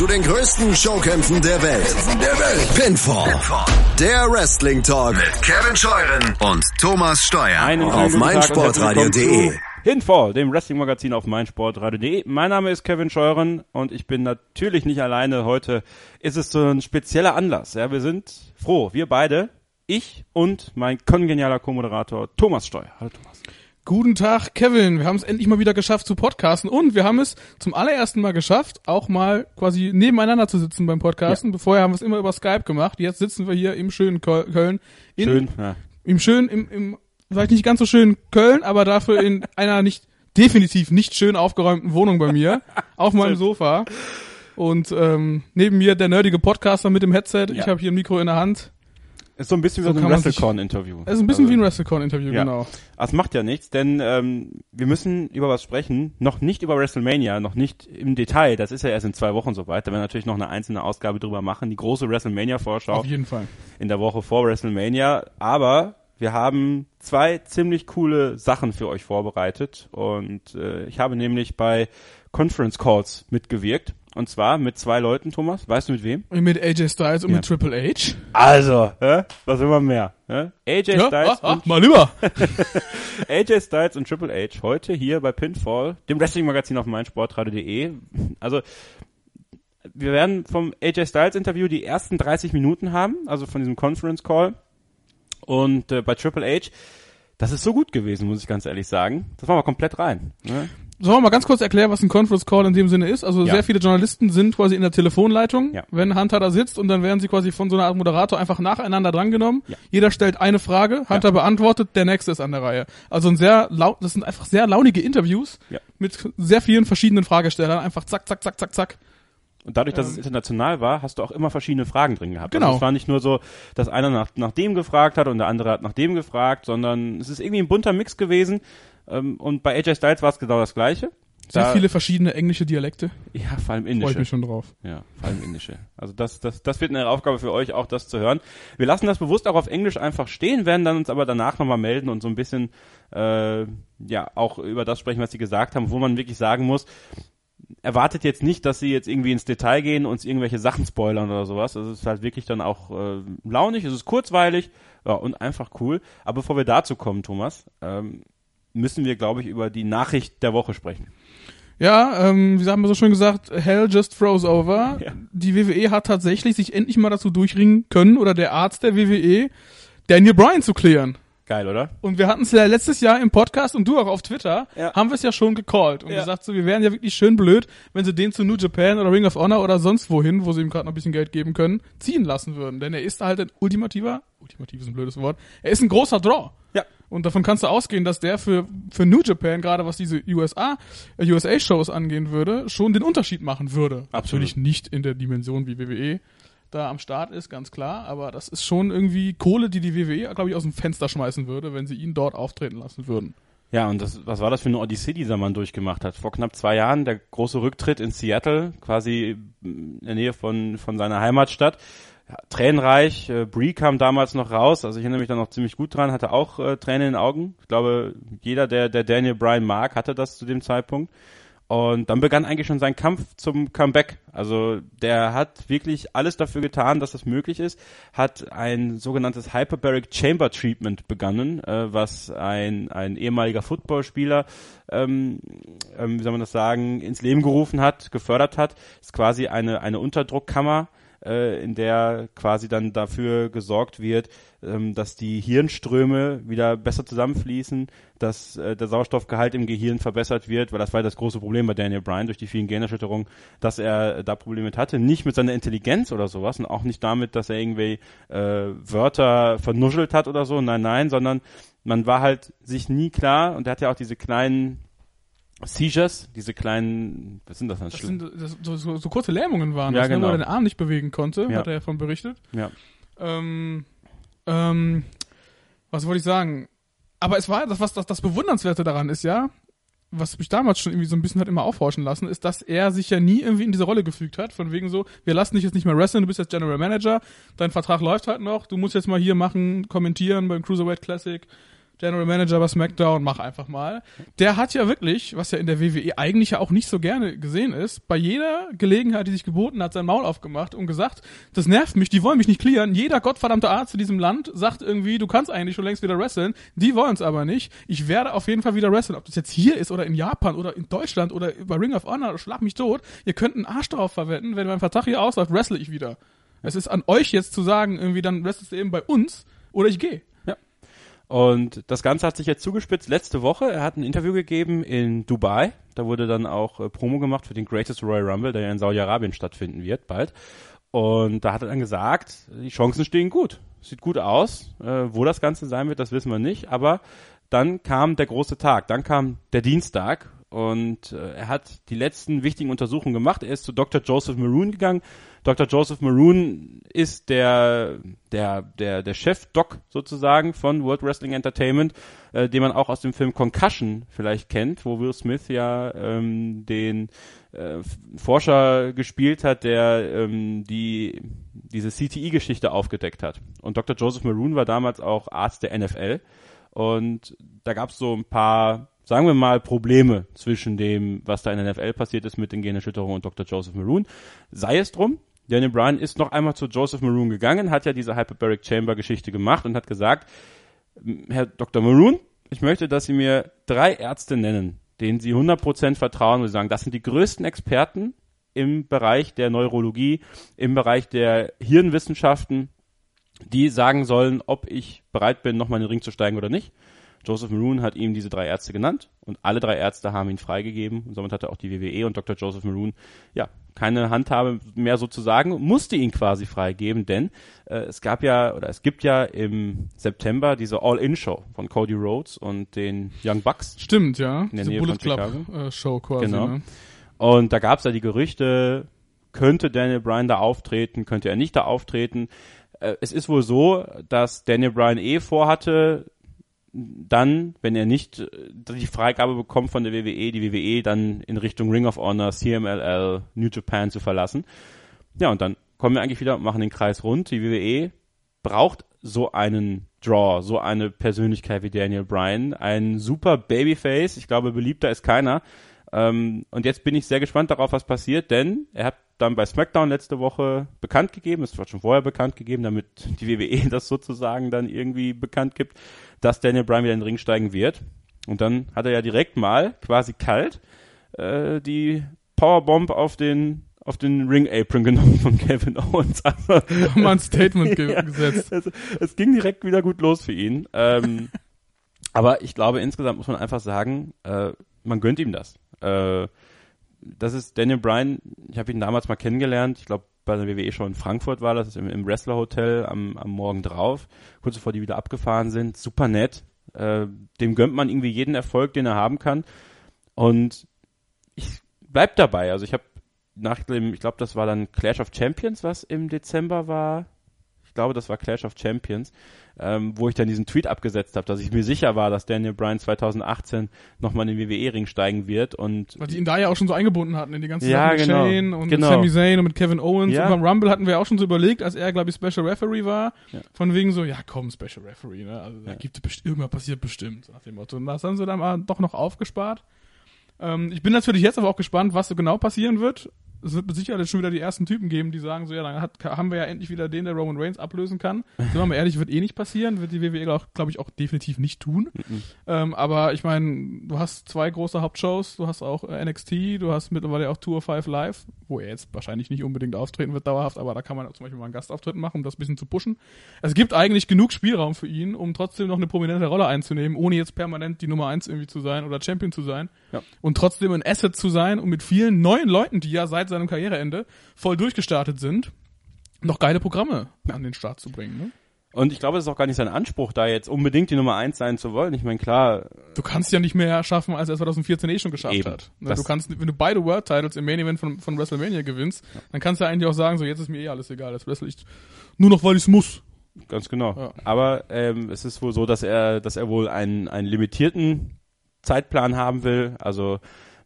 zu den größten Showkämpfen der Welt. Der Welt. Pinfall. Der Wrestling Talk mit Kevin Scheuren und Thomas Steuer Einen auf meinsportradio.de. Hinfall, dem Wrestling-Magazin auf meinsportradio.de. Mein Name ist Kevin Scheuren und ich bin natürlich nicht alleine. Heute ist es so ein spezieller Anlass. Ja, wir sind froh, wir beide, ich und mein kongenialer Co-Moderator Thomas Steuer. Hallo Thomas. Guten Tag, Kevin. Wir haben es endlich mal wieder geschafft zu podcasten und wir haben es zum allerersten Mal geschafft, auch mal quasi nebeneinander zu sitzen beim Podcasten. Vorher haben wir es immer über Skype gemacht. Jetzt sitzen wir hier im schönen Köl- Köln. In, Schön. Ja. Im schönen, im, im, vielleicht nicht ganz so schönen Köln, aber dafür in einer nicht, definitiv nicht schön aufgeräumten Wohnung bei mir. auf meinem Sofa. Und ähm, neben mir der nerdige Podcaster mit dem Headset. Ich Ja. habe hier ein Mikro in der Hand. Ist so ein bisschen So so, ein WrestleCon-Interview. Es ist ein bisschen Also- wie ein WrestleCon-Interview, Ja. genau. Das macht ja nichts, denn ähm, wir müssen über was sprechen. Noch nicht über WrestleMania, noch nicht im Detail. Das ist ja erst in zwei Wochen soweit. Da werden wir natürlich noch eine einzelne Ausgabe drüber machen. Die große WrestleMania-Vorschau Auf jeden Fall. in der Woche vor WrestleMania. Aber wir haben zwei ziemlich coole Sachen für euch vorbereitet. Und äh, ich habe nämlich bei Conference Calls mitgewirkt. Und zwar mit zwei Leuten, Thomas. Weißt du mit wem? Mit AJ Styles und Ja. mit Triple H. Also, hä? was will man mehr? Hä? AJ Ja, Styles ah, ah, und mal lieber. AJ Styles und Triple H heute hier bei Pinfall, dem Wrestling-Magazin auf meinsportradio.de. Also wir werden vom AJ Styles Interview die ersten 30 Minuten haben, also von diesem Conference Call. Und äh, bei Triple H, das ist so gut gewesen, muss ich ganz ehrlich sagen. Das machen wir komplett rein. Ne? Sollen wir mal ganz kurz erklären, was ein Conference Call in dem Sinne ist? Also Ja. sehr viele Journalisten sind quasi in der Telefonleitung, Ja. wenn Hunter da sitzt und dann werden sie quasi von so einer Art Moderator einfach nacheinander drangenommen. Ja. Jeder stellt eine Frage, Hunter beantwortet, der nächste ist an der Reihe. Also ein sehr laut, das sind einfach sehr launige Interviews Ja. mit sehr vielen verschiedenen Fragestellern. Einfach zack, zack, zack, zack, zack. Und dadurch, dass es international war, hast du auch immer verschiedene Fragen drin gehabt. Genau. Also es war nicht nur so, dass einer nach, nach dem gefragt hat und der andere hat nach dem gefragt, sondern es ist irgendwie ein bunter Mix gewesen. Ähm, Und bei AJ Styles war es genau das Gleiche. Sehr Da- viele verschiedene englische Dialekte. Ja, vor allem Freue ich indische. mich schon drauf. Ja, vor allem indische. Also das, das, das wird eine Aufgabe für euch, auch das zu hören. Wir lassen das bewusst auch auf Englisch einfach stehen, werden dann uns aber danach nochmal melden und so ein bisschen äh, ja auch über das sprechen, was sie gesagt haben, wo man wirklich sagen muss, erwartet jetzt nicht, dass sie jetzt irgendwie ins Detail gehen und uns irgendwelche Sachen spoilern oder sowas. Also es ist halt wirklich dann auch äh, launig, es ist kurzweilig ja, und einfach cool. Aber bevor wir dazu kommen, Thomas, ähm, müssen wir, glaube ich, über die Nachricht der Woche sprechen. Ja, ähm, wie haben wir so schön gesagt, Hell just froze over. Ja. Die WWE hat tatsächlich sich endlich mal dazu durchringen können, oder der Arzt der WWE, Daniel Bryan zu klären. Geil, oder? Und wir hatten es ja letztes Jahr im Podcast und du auch auf Twitter, Ja. haben wir es ja schon gecallt und Ja. gesagt, so, wir wären ja wirklich schön blöd, wenn sie den zu New Japan oder Ring of Honor oder sonst wohin, wo sie ihm gerade noch ein bisschen Geld geben können, ziehen lassen würden. Denn er ist halt ein ultimativer, ultimativ ist ein blödes Wort, er ist ein großer Draw. Ja. Und davon kannst du ausgehen, dass der für, für New Japan, gerade was diese USA, äh, USA-Shows angehen würde, schon den Unterschied machen würde. Absolut. Natürlich nicht in der Dimension wie WWE da am Start ist, ganz klar, aber das ist schon irgendwie Kohle, die die WWE, glaube ich, aus dem Fenster schmeißen würde, wenn sie ihn dort auftreten lassen würden. Ja, und das, was war das für eine Odyssee, die dieser Mann durchgemacht hat? Vor knapp zwei Jahren der große Rücktritt in Seattle, quasi in der Nähe von, von seiner Heimatstadt. Tränenreich, äh, Brie kam damals noch raus, also ich erinnere mich da noch ziemlich gut dran, hatte auch äh, Tränen in den Augen. Ich glaube, jeder, der, der Daniel Bryan mag, hatte das zu dem Zeitpunkt. Und dann begann eigentlich schon sein Kampf zum Comeback. Also der hat wirklich alles dafür getan, dass das möglich ist, hat ein sogenanntes Hyperbaric Chamber Treatment begonnen, äh, was ein, ein ehemaliger Footballspieler, ähm, ähm, wie soll man das sagen, ins Leben gerufen hat, gefördert hat. ist quasi eine, eine Unterdruckkammer, äh, in der quasi dann dafür gesorgt wird, ähm, dass die Hirnströme wieder besser zusammenfließen, dass äh, der Sauerstoffgehalt im Gehirn verbessert wird, weil das war das große Problem bei Daniel Bryan durch die vielen Generschütterungen, dass er da Probleme mit hatte. Nicht mit seiner Intelligenz oder sowas und auch nicht damit, dass er irgendwie äh, Wörter vernuschelt hat oder so. Nein, nein, sondern man war halt sich nie klar und er hat ja auch diese kleinen Seizures, diese kleinen, was sind das denn? Das sind das, so, so, so kurze Lähmungen waren Ja, das, ne, genau. er den Arm nicht bewegen konnte, Ja. hat er davon berichtet. ja. Ähm, ähm, was wollte ich sagen? Aber es war das, was das, das Bewundernswerte daran ist, ja, was mich damals schon irgendwie so ein bisschen hat immer aufhorchen lassen, ist, dass er sich ja nie irgendwie in diese Rolle gefügt hat, von wegen so, wir lassen dich jetzt nicht mehr wrestlen, du bist jetzt General Manager, dein Vertrag läuft halt noch, du musst jetzt mal hier machen, kommentieren beim Cruiserweight Classic, General Manager bei SmackDown, mach einfach mal. Der hat ja wirklich, was ja in der WWE eigentlich ja auch nicht so gerne gesehen ist, bei jeder Gelegenheit, die sich geboten hat, sein Maul aufgemacht und gesagt, das nervt mich, die wollen mich nicht clearen. Jeder gottverdammte Arzt in diesem Land sagt irgendwie, du kannst eigentlich schon längst wieder wresteln. Die wollen es aber nicht. Ich werde auf jeden Fall wieder wresteln. Ob das jetzt hier ist oder in Japan oder in Deutschland oder bei Ring of Honor, schlag mich tot. Ihr könnt einen Arsch darauf verwenden, wenn mein Vertrag hier ausläuft, wrestle ich wieder. Es ist an euch jetzt zu sagen, irgendwie dann wrestlest du eben bei uns oder ich gehe. Und das Ganze hat sich jetzt zugespitzt letzte Woche. Er hat ein Interview gegeben in Dubai. Da wurde dann auch äh, Promo gemacht für den Greatest Royal Rumble, der ja in Saudi-Arabien stattfinden wird bald. Und da hat er dann gesagt, die Chancen stehen gut. Sieht gut aus. Äh, wo das Ganze sein wird, das wissen wir nicht. Aber dann kam der große Tag. Dann kam der Dienstag. Und äh, er hat die letzten wichtigen Untersuchungen gemacht. Er ist zu Dr. Joseph Maroon gegangen Dr. Joseph Maroon ist der, der, der, der Chef-Doc sozusagen von World Wrestling Entertainment, äh, den man auch aus dem Film Concussion vielleicht kennt, wo Will Smith ja ähm, den äh, Forscher gespielt hat, der ähm, die diese CTI-Geschichte aufgedeckt hat. Und Dr. Joseph Maroon war damals auch Arzt der NFL. Und da gab es so ein paar sagen wir mal, Probleme zwischen dem, was da in der NFL passiert ist mit den Generschütterungen und Dr. Joseph Maroon. Sei es drum, Daniel Bryan ist noch einmal zu Joseph Maroon gegangen, hat ja diese Hyperbaric Chamber Geschichte gemacht und hat gesagt, Herr Dr. Maroon, ich möchte, dass Sie mir drei Ärzte nennen, denen Sie 100% vertrauen und sagen, das sind die größten Experten im Bereich der Neurologie, im Bereich der Hirnwissenschaften, die sagen sollen, ob ich bereit bin, nochmal in den Ring zu steigen oder nicht. Joseph Maroon hat ihm diese drei Ärzte genannt und alle drei Ärzte haben ihn freigegeben und somit hatte auch die WWE und Dr. Joseph Maroon ja keine Handhabe mehr sozusagen, musste ihn quasi freigeben, denn äh, es gab ja oder es gibt ja im September diese All-In-Show von Cody Rhodes und den Young Bucks. Stimmt, ja. In der Diese Nähe Bullet Club äh, Show quasi. Genau. Ne? Und da gab es ja die Gerüchte, könnte Daniel Bryan da auftreten, könnte er nicht da auftreten. Äh, es ist wohl so, dass Daniel Bryan eh vorhatte, dann, wenn er nicht äh, die Freigabe bekommt von der WWE, die WWE dann in Richtung Ring of Honor, CMLL, New Japan zu verlassen. Ja, und dann kommen wir eigentlich wieder und machen den Kreis rund. Die WWE braucht so einen Draw, so eine Persönlichkeit wie Daniel Bryan, ein super Babyface. Ich glaube, beliebter ist keiner. Ähm, und jetzt bin ich sehr gespannt darauf, was passiert, denn er hat dann bei SmackDown letzte Woche bekannt gegeben, es war schon vorher bekannt gegeben, damit die WWE das sozusagen dann irgendwie bekannt gibt, dass Daniel Bryan wieder in den Ring steigen wird. Und dann hat er ja direkt mal quasi kalt äh, die Powerbomb auf den auf den Ring Apron genommen von Kevin Owens. Also, Mal ein Statement ge Ja. gesetzt. es, es ging direkt wieder gut los für ihn. Ähm, aber ich glaube, insgesamt muss man einfach sagen, äh, man gönnt ihm das. Äh, das ist Daniel Bryan, ich habe ihn damals mal kennengelernt, ich glaube bei der WWE schon in Frankfurt war das, ist im, im Wrestler Hotel am, am Morgen drauf, kurz bevor die wieder abgefahren sind, super nett. Äh, dem gönnt man irgendwie jeden Erfolg, den er haben kann. Und ich bleib dabei. Also ich habe nach dem, ich glaube, das war dann Clash of Champions, was im Dezember war. Ich glaube, das war Clash of Champions, ähm, wo ich dann diesen Tweet abgesetzt habe, dass ich mir sicher war, dass Daniel Bryan 2018 nochmal in den WWE-Ring steigen wird und Weil die ihn da ja auch schon so eingebunden hatten in die ganze Ja, Sache mit genau. Shane und Genau. Sami Zayn und mit Kevin Owens. Ja. Und beim Rumble hatten wir auch schon so überlegt, als er, glaube ich, Special Referee war, Ja. von wegen so, ja komm, Special Referee, ne? Also da Ja. gibt es irgendwas passiert bestimmt, nach dem Motto. Und das haben sie dann mal doch noch aufgespart. Ähm, ich bin natürlich jetzt aber auch gespannt, was so genau passieren wird. Es wird Sicherheit schon wieder die ersten Typen geben, die sagen so, ja, dann hat, haben wir ja endlich wieder den, der Roman Reigns ablösen kann. Sind wir mal ehrlich, wird eh nicht passieren, wird die WWE, glaube glaub ich, auch definitiv nicht tun. Mhm. Ähm, aber ich meine, du hast zwei große Hauptshows, du hast auch äh, NXT, du hast mittlerweile auch Tour 5 Live, wo er jetzt wahrscheinlich nicht unbedingt auftreten wird dauerhaft, aber da kann man auch zum Beispiel mal einen Gastauftritt machen, um das ein bisschen zu pushen. Es gibt eigentlich genug Spielraum für ihn, um trotzdem noch eine prominente Rolle einzunehmen, ohne jetzt permanent die Nummer eins irgendwie zu sein oder Champion zu sein. Ja. Und trotzdem ein Asset zu sein und mit vielen neuen Leuten, die ja seit seinem Karriereende voll durchgestartet sind, noch geile Programme an den Start zu bringen. Ne? Und ich glaube, es ist auch gar nicht sein Anspruch, da jetzt unbedingt die Nummer eins sein zu wollen. Ich meine, klar, Du kannst ja nicht mehr schaffen, als er 2014 eh schon geschafft Eben. hat. Ne, Das- Du kannst, wenn du beide World Titles im Main Event von, von WrestleMania gewinnst, dann kannst du eigentlich auch sagen, so jetzt ist mir eh alles egal, das wrestle ich nur noch, weil ich es muss. Ganz genau. Ja. Aber ähm, es ist wohl so, dass er, dass er wohl einen, einen limitierten Zeitplan haben will. Also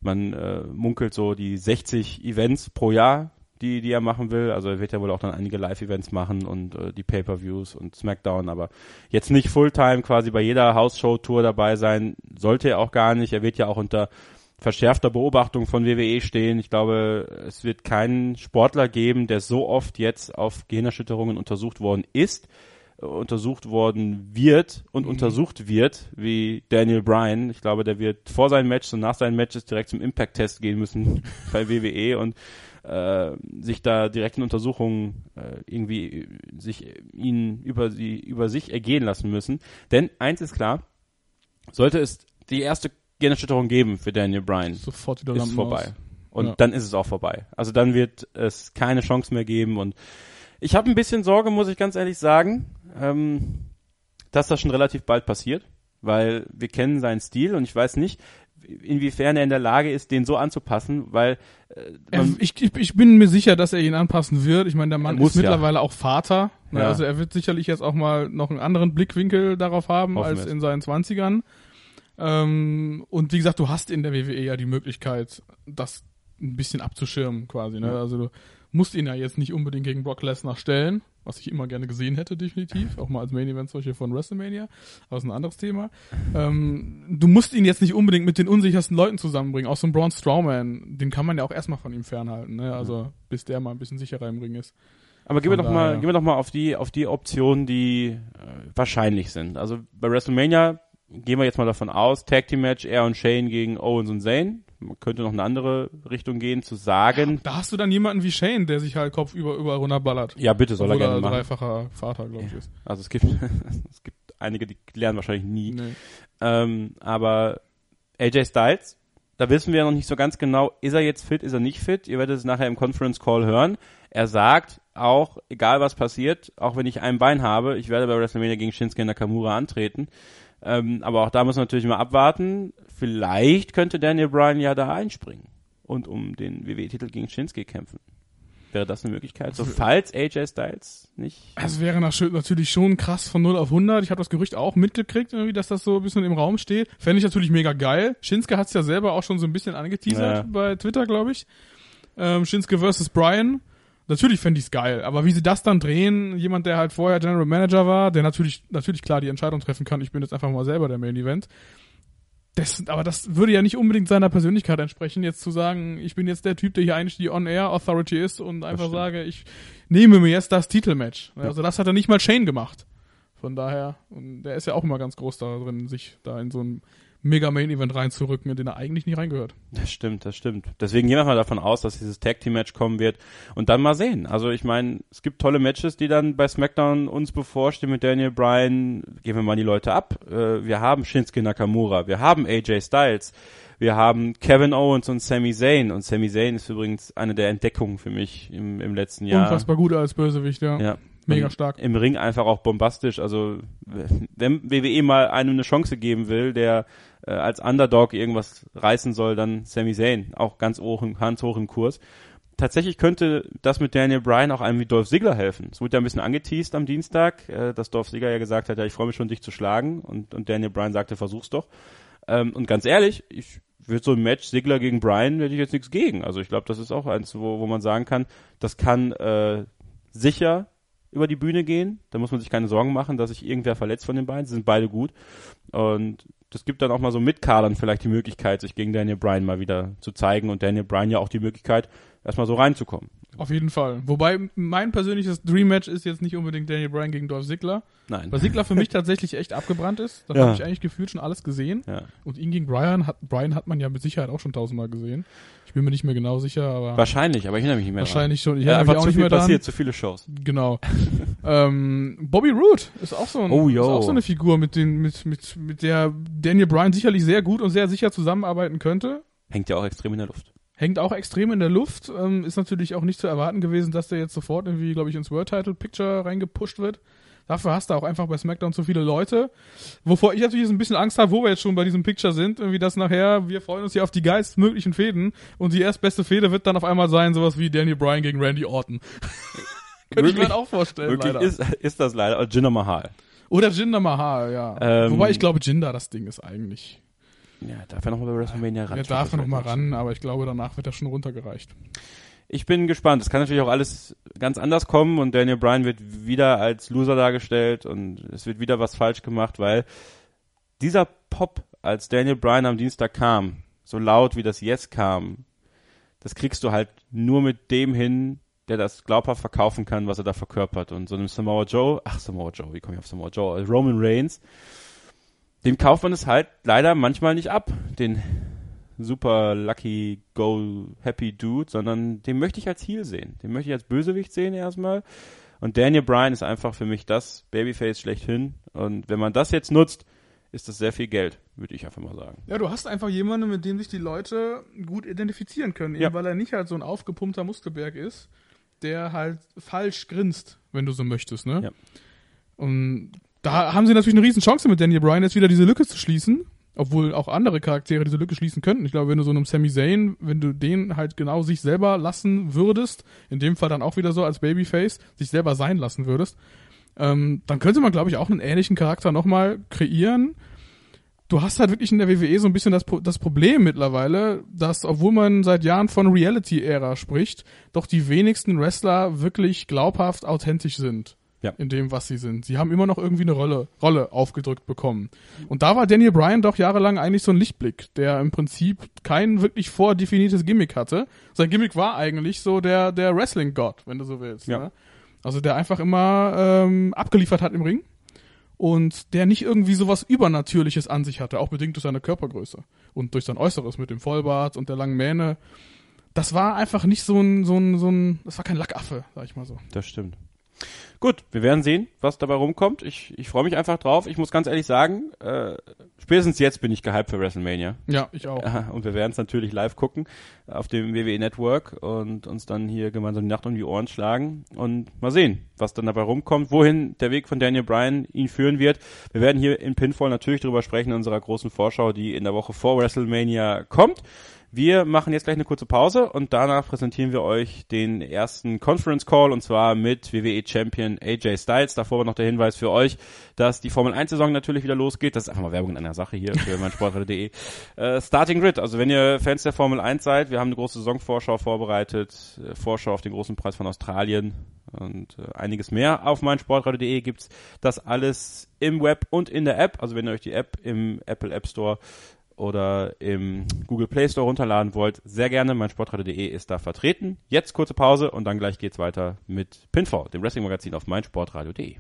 man äh, munkelt so die 60 Events pro Jahr, die, die er machen will. Also er wird ja wohl auch dann einige Live-Events machen und äh, die Pay-Per-Views und SmackDown, aber jetzt nicht Fulltime quasi bei jeder House-Show-Tour dabei sein, sollte er auch gar nicht. Er wird ja auch unter verschärfter Beobachtung von WWE stehen. Ich glaube, es wird keinen Sportler geben, der so oft jetzt auf Gehirnerschütterungen untersucht worden ist, untersucht worden wird und Mhm. untersucht wird, wie Daniel Bryan. Ich glaube, der wird vor seinen Matches und nach seinen Matches direkt zum Impact-Test gehen müssen bei WWE und äh, sich da direkt in Untersuchungen äh, irgendwie äh, sich äh, ihn über sie über sich ergehen lassen müssen. Denn eins ist klar, sollte es die erste Gehirnerschütterung geben für Daniel Bryan, Sofort wieder ist Lampen vorbei. aus. Und Ja. dann ist es auch vorbei. Also dann wird es keine Chance mehr geben. Und ich habe ein bisschen Sorge, muss ich ganz ehrlich sagen, ähm, dass das schon relativ bald passiert, weil wir kennen seinen Stil und ich weiß nicht, inwiefern er in der Lage ist, den so anzupassen, weil äh, man, ich, ich, ich bin mir sicher, dass er ihn anpassen wird. Ich meine, der Mann ist ja. mittlerweile auch Vater. Ne? Ja. Also er wird sicherlich jetzt auch mal noch einen anderen Blickwinkel darauf haben Hoffen als wir's. in seinen Zwanzigern. Ähm, und wie gesagt, du hast in der WWE ja die Möglichkeit, das ein bisschen abzuschirmen quasi. Ne? Ja. Also du musst ihn ja jetzt nicht unbedingt gegen Brock Lesnar stellen, was ich immer gerne gesehen hätte, definitiv. Auch mal als Main Event solche von WrestleMania. Aber ist ein anderes Thema. Ähm, du musst ihn jetzt nicht unbedingt mit den unsichersten Leuten zusammenbringen. Auch so ein Braun Strowman, den kann man ja auch erstmal von ihm fernhalten. Ne? Also bis der mal ein bisschen sicherer im Ring ist. aber gehen wir doch mal, gehen wir doch mal auf die auf die Optionen, die äh, wahrscheinlich sind. Also bei WrestleMania gehen wir jetzt mal davon aus, Tag Team Match, er und Shane gegen Owens und Zayn. Man könnte noch eine andere Richtung gehen, zu sagen, Da hast du dann jemanden wie Shane, der sich halt Kopf über, über runterballert. ja bitte soll er gerne er machen. dreifacher Vater, glaube ich, ist. Also es gibt, es gibt einige, die lernen wahrscheinlich nie. Nee. Ähm, aber AJ Styles, da wissen wir ja noch nicht so ganz genau, ist er jetzt fit, ist er nicht fit? Ihr werdet es nachher im Conference Call hören. Er sagt auch, egal was passiert, auch wenn ich ein Bein habe, ich werde bei WrestleMania gegen Shinsuke Nakamura antreten. Ähm, aber auch da muss man natürlich mal abwarten. Vielleicht könnte Daniel Bryan ja da einspringen und um den WWE-Titel gegen Shinsuke kämpfen. Wäre das eine Möglichkeit? So, falls AJ Styles nicht Es wäre natürlich schon krass von 0 auf 100. Ich habe das Gerücht auch mitgekriegt, irgendwie, dass das so ein bisschen im Raum steht. Fände ich natürlich mega geil. Shinsuke hat es ja selber auch schon so ein bisschen angeteasert Ja. bei Twitter, glaube ich. Ähm, Shinsuke versus Brian. Natürlich fände ich es geil, aber wie sie das dann drehen, jemand, der halt vorher General Manager war, der natürlich, natürlich klar die Entscheidung treffen kann, ich bin jetzt einfach mal selber der Main Event. Das, aber das würde ja nicht unbedingt seiner Persönlichkeit entsprechen, jetzt zu sagen, ich bin jetzt der Typ, der hier eigentlich die On-Air-Authority ist und einfach sage, ich nehme mir jetzt das Titelmatch. Also das hat er nicht mal Shane gemacht. Von daher, und der ist ja auch immer ganz groß da drin, sich da in so ein Mega-Main-Event reinzurücken, in den er eigentlich nicht reingehört. Das stimmt, das stimmt. Deswegen gehen wir mal davon aus, dass dieses Tag Team Match kommen wird und dann mal sehen. Also ich meine, es gibt tolle Matches, die dann bei SmackDown uns bevorstehen mit Daniel Bryan. Gehen wir mal die Leute ab. Äh, Wir haben Shinsuke Nakamura, wir haben AJ Styles, wir haben Kevin Owens und Sami Zayn und Sami Zayn ist übrigens eine der Entdeckungen für mich im, im letzten Jahr. Unfassbar gut als Bösewicht, ja. Ja. Mega stark. Im Ring einfach auch bombastisch. Also wenn WWE mal einem eine Chance geben will, der äh, als Underdog irgendwas reißen soll, dann Sami Zayn. Auch ganz hoch, im- ganz hoch im Kurs. Tatsächlich könnte das mit Daniel Bryan auch einem wie Dolph Ziggler helfen. Es wurde ja ein bisschen angeteased am Dienstag, äh, dass Dolph Ziggler ja gesagt hat, ja, ich freue mich schon, dich zu schlagen. Und, und Daniel Bryan sagte, versuch's doch. Ähm, und ganz ehrlich, ich würde so ein Match Ziggler gegen Bryan, hätte ich jetzt nichts gegen. Also ich glaube, das ist auch eins, wo, wo man sagen kann, das kann äh, sicher über die Bühne gehen. Da muss man sich keine Sorgen machen, dass sich irgendwer verletzt von den beiden. Sie sind beide gut. Und das gibt dann auch mal so mit Kadern vielleicht die Möglichkeit, sich gegen Daniel Bryan mal wieder zu zeigen und Daniel Bryan ja auch die Möglichkeit, erstmal so reinzukommen. Auf jeden Fall. Wobei mein persönliches Dream-Match ist jetzt nicht unbedingt Daniel Bryan gegen Dolph Ziggler, Nein. weil Ziggler für mich tatsächlich echt abgebrannt ist. Das Ja. habe ich eigentlich gefühlt schon alles gesehen. Ja. Und ihn gegen Brian hat, Brian hat man ja mit Sicherheit auch schon tausendmal gesehen. Ich bin mir nicht mehr genau sicher, aber Wahrscheinlich, aber ich erinnere mich nicht mehr wahrscheinlich schon. Ich dran. Ja, einfach auch zu nicht viel mehr dran. passiert, zu viele Shows. Genau. ähm, Bobby Roode ist auch so ein, Oh, ist auch so eine Figur, mit den, mit, mit, mit der Daniel Bryan sicherlich sehr gut und sehr sicher zusammenarbeiten könnte. Hängt ja auch extrem in der Luft. Hängt auch extrem in der Luft. Ähm, ist natürlich auch nicht zu erwarten gewesen, dass der jetzt sofort irgendwie, glaube ich, ins World Title Picture reingepusht wird. Dafür hast du auch einfach bei SmackDown zu viele Leute. Wovor ich natürlich jetzt ein bisschen Angst habe, wo wir jetzt schon bei diesem Picture sind, irgendwie das nachher, wir freuen uns hier auf die geilstmöglichen Fäden und die erstbeste Fehde wird dann auf einmal sein, sowas wie Daniel Bryan gegen Randy Orton. Könnte ich mir auch vorstellen, Wirklich leider. ist, ist das leider. Und Jinder Mahal. Oder Jinder Mahal, ja. Ähm, Wobei ich glaube, Jinder das Ding ist eigentlich. Ja, darf er noch mal bei WrestleMania ran? Er darf er noch mal ran, aber ich glaube, danach wird er schon runtergereicht. ich bin gespannt. Es kann natürlich auch alles ganz anders kommen und Daniel Bryan wird wieder als Loser dargestellt und es wird wieder was falsch gemacht, weil dieser Pop, als Daniel Bryan am Dienstag kam, so laut wie das Yes kam, das kriegst du halt nur mit dem hin, der das glaubhaft verkaufen kann, was er da verkörpert. Und so einem Samoa Joe, ach Samoa Joe, wie komme ich auf Samoa Joe? Roman Reigns, dem kauft man es halt leider manchmal nicht ab, den super lucky go happy Dude, sondern den möchte ich als Heel sehen. Den möchte ich als Bösewicht sehen erstmal. Und Daniel Bryan ist einfach für mich das Babyface schlechthin. Und wenn man das jetzt nutzt, ist das sehr viel Geld, würde ich einfach mal sagen. Ja, du hast einfach jemanden, mit dem sich die Leute gut identifizieren können, eben Ja. weil er nicht halt so ein aufgepumpter Muskelberg ist, der halt falsch grinst, wenn du so möchtest, ne? Ja. Und da haben sie natürlich eine riesen Chance mit Daniel Bryan jetzt wieder diese Lücke zu schließen, obwohl auch andere Charaktere diese Lücke schließen könnten. Ich glaube, wenn du so einem Sami Zayn, wenn du den halt genau sich selber lassen würdest, in dem Fall dann auch wieder so als Babyface, sich selber sein lassen würdest, ähm, dann könnte man, glaube ich, auch einen ähnlichen Charakter nochmal kreieren. Du hast halt wirklich in der WWE so ein bisschen das, das Problem mittlerweile, dass, obwohl man seit Jahren von Reality-Ära spricht, doch die wenigsten Wrestler wirklich glaubhaft authentisch sind. Ja. In dem, was sie sind. Sie haben immer noch irgendwie eine Rolle, Rolle aufgedrückt bekommen. Und da war Daniel Bryan doch jahrelang eigentlich so ein Lichtblick, der im Prinzip kein wirklich vordefiniertes Gimmick hatte. Sein Gimmick war eigentlich so der, der Wrestling-Gott, wenn du so willst. Ja. Ne? Also der einfach immer ähm, abgeliefert hat im Ring und der nicht irgendwie sowas Übernatürliches an sich hatte, auch bedingt durch seine Körpergröße und durch sein Äußeres mit dem Vollbart und der langen Mähne. Das war einfach nicht so ein, so ein, so ein, das war kein Lackaffe, sag ich mal so. Das stimmt. Gut, wir werden sehen, was dabei rumkommt. Ich, ich freue mich einfach drauf. Ich muss ganz ehrlich sagen, äh, spätestens jetzt bin ich gehypt für WrestleMania. Ja, ich auch. Und wir werden es natürlich live gucken auf dem WWE Network und uns dann hier gemeinsam die Nacht um die Ohren schlagen und mal sehen, was dann dabei rumkommt, wohin der Weg von Daniel Bryan ihn führen wird. Wir werden hier in Pinfall natürlich drüber sprechen in unserer großen Vorschau, die in der Woche vor WrestleMania kommt. Wir machen jetzt gleich eine kurze Pause und danach präsentieren wir euch den ersten Conference Call und zwar mit WWE Champion AJ Styles. Davor noch der Hinweis für euch, dass die Formel 1 Saison natürlich wieder losgeht. Das ist einfach mal Werbung in einer Sache hier für meinsportradio.de. Äh, Starting Grid, also wenn ihr Fans der Formel 1 seid, wir haben eine große Saisonvorschau vorbereitet, äh, Vorschau auf den großen Preis von Australien und äh, einiges mehr auf meinsportradio.de gibt's das alles im Web und in der App. Also wenn ihr euch die App im Apple App Store oder im Google Play Store runterladen wollt, sehr gerne. Mein Sportradio.de ist da vertreten. Jetzt kurze Pause und dann gleich geht's weiter mit Pinfall, dem Wrestling-Magazin auf meinsportradio.de.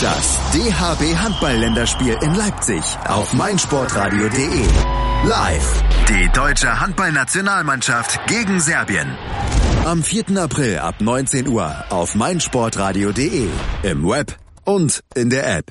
Das DHB Handball-Länderspiel in Leipzig auf meinsportradio.de. Live. Die deutsche Handballnationalmannschaft gegen Serbien. Am 4. April ab 19 Uhr auf meinsportradio.de. Im Web und in der App.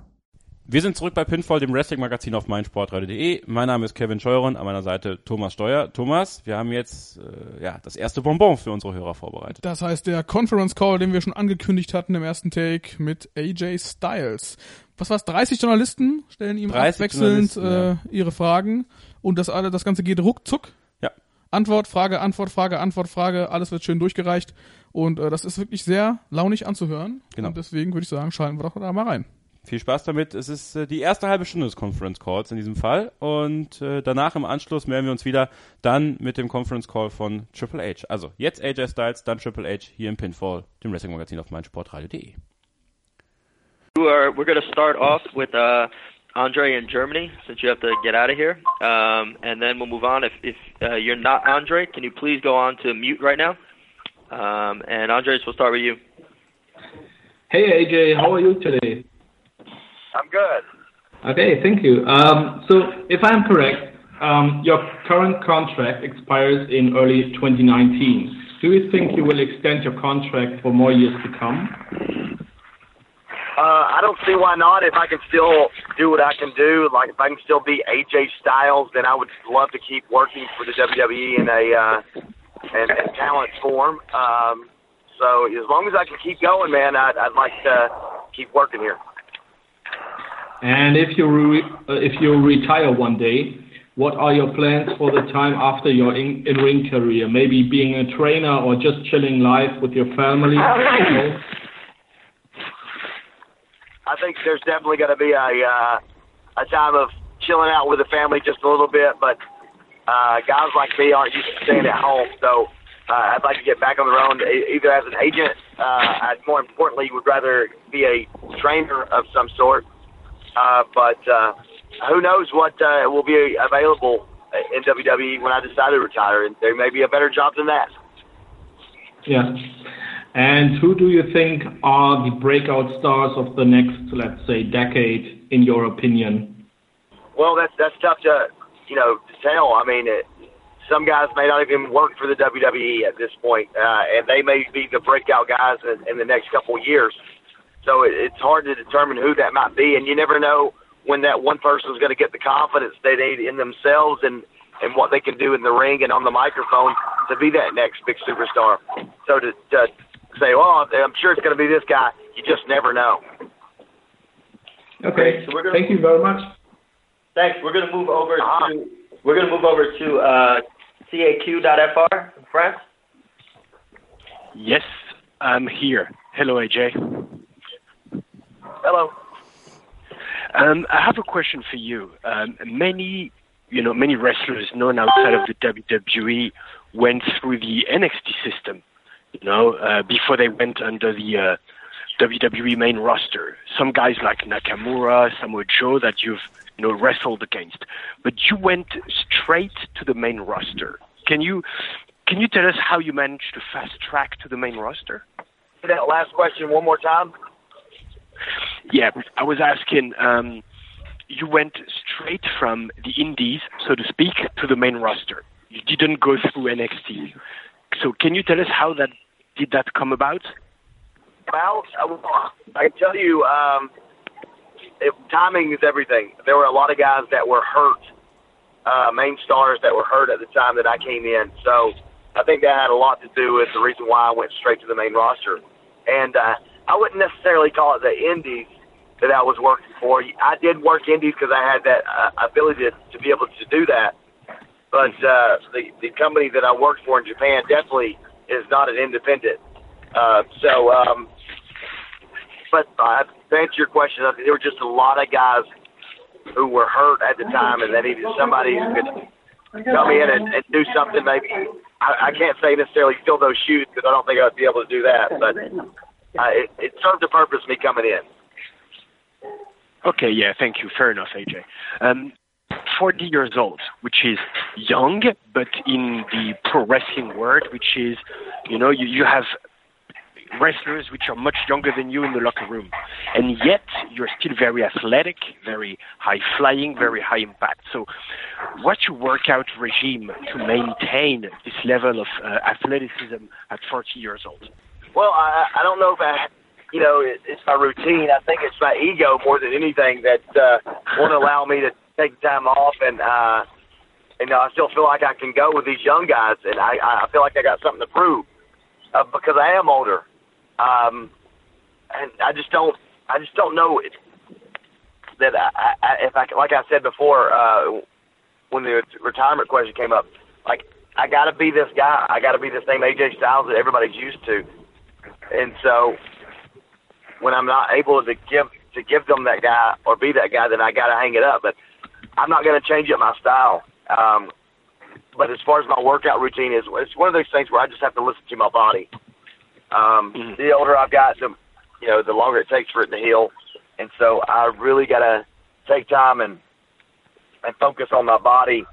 Wir sind zurück bei Pinfall, dem Wrestling-Magazin auf meinsportradio.de. Mein Name ist Kevin Scheuren, an meiner Seite Thomas Steuer. Thomas, wir haben jetzt äh, ja das erste Bonbon für unsere Hörer vorbereitet. Das heißt, der Conference Call, den wir schon angekündigt hatten im ersten Take mit AJ Styles. Was war's? 30 Journalisten stellen ihm 30 abwechselnd äh, ihre Fragen und das alle, das Ganze geht ruckzuck. Ja. Antwort, Frage, Antwort, Frage, Antwort, Frage, alles wird schön durchgereicht und äh, das ist wirklich sehr launig anzuhören. Genau. Und deswegen würde ich sagen, schalten wir doch da mal rein. Viel Spaß damit. Es ist äh, die erste halbe Stunde des Conference Calls in diesem Fall. Und äh, danach im Anschluss melden wir uns wieder dann mit dem Conference Call von Triple H. Also jetzt AJ Styles, dann Triple H hier im Pinfall, dem Wrestling-Magazin auf meinsportradio.de. We're going to start off with uh, Andre in Germany, since you have to get out of here, um, and then we'll move on. If, if uh, you're not Andre, can you please go on to mute right now? Um, and Andres, we'll start with you. Hey AJ, how are you today? I'm good. Okay, thank you. Um, so, if I'm correct, um, your current contract expires in early 2019. Do you think you will extend your contract for more years to come? Uh, I don't see why not. If I can still do what I can do, like if I can still be AJ Styles, then I would love to keep working for the WWE in a uh, in, in talent form. Um, so as long as I can keep going, man, I'd, I'd like to keep working here. And if you re- uh, if you retire one day, what are your plans for the time after your in, in ring career? Maybe being a trainer or just chilling life with your family. I think there's definitely going to be a uh, a time of chilling out with the family just a little bit, but uh, guys like me aren't used to staying at home, so uh, I'd like to get back on the road, either as an agent. Uh, I'd more importantly would rather be a trainer of some sort. Uh, but uh, who knows what uh, will be available in WWE when I decide to retire? And there may be a better job than that. Yeah. And who do you think are the breakout stars of the next, let's say, decade, in your opinion? Well, that's that's tough to, you know, to tell. I mean, it, some guys may not even work for the WWE at this point, uh, and they may be the breakout guys in, in the next couple of years. So it, it's hard to determine who that might be, and you never know when that one person is going to get the confidence they need in themselves and and what they can do in the ring and on the microphone to be that next big superstar. So to, to say, well, I'm sure it's going to be this guy. You just never know. Okay. So gonna, Thank you very much. Thanks. We're going to move over uh-huh. to we're going to move over to uh, CAQ.fr in France. Yes, I'm here. Hello, AJ. Hello. Um, I have a question for you. Um, many, you know, many wrestlers known outside of the WWE went through the NXT system you know, uh, before they went under the uh, WWE main roster. Some guys like Nakamura, Samoa Joe that you've you know wrestled against, but you went straight to the main roster. Can you can you tell us how you managed to fast track to the main roster? That last question one more time. Yeah, I was asking. Um, you went straight from the Indies, so to speak, to the main roster. You didn't go through NXT. So can you tell us how that did that come about? Well, I can tell you, um, it, timing is everything. There were a lot of guys that were hurt, uh, main stars that were hurt at the time that I came in. So I think that had a lot to do with the reason why I went straight to the main roster. And uh, I wouldn't necessarily call it the indies that I was working for. I did work indies because I had that uh, ability to, to be able to do that. But uh, the the company that I worked for in Japan definitely is not an independent. Uh, so, um, but uh, to answer your question, there were just a lot of guys who were hurt at the time, and they needed somebody who could come in and, and do something. Maybe I, I can't say necessarily fill those shoes because I don't think I'd be able to do that. But uh, it, it served a purpose me coming in. Okay, yeah, thank you. Fair enough, AJ. Um, 40 years old, which is young, but in the pro wrestling world, which is, you know, you, you have wrestlers which are much younger than you in the locker room. And yet, you're still very athletic, very high flying, very high impact. So, what's your workout regime to maintain this level of uh, athleticism at 40 years old? Well, I, I don't know if I, you know, it, it's my routine. I think it's my ego more than anything that uh, won't allow me to take time off, and uh, you know, I still feel like I can go with these young guys, and I, I feel like I got something to prove uh, because I am older, um, and I just don't, I just don't know it, that I, I, if I, like I said before, uh, when the retirement question came up, like I got to be this guy, I got to be the same AJ Styles that everybody's used to, and so when I'm not able to give to give them that guy or be that guy, then I got to hang it up. But I'm not going to change up my style. Um, but as far as my workout routine is, it's one of those things where I just have to listen to my body. Um, mm-hmm. The older I've got, the you know, the longer it takes for it to heal, and so I really got to take time and and focus on my body.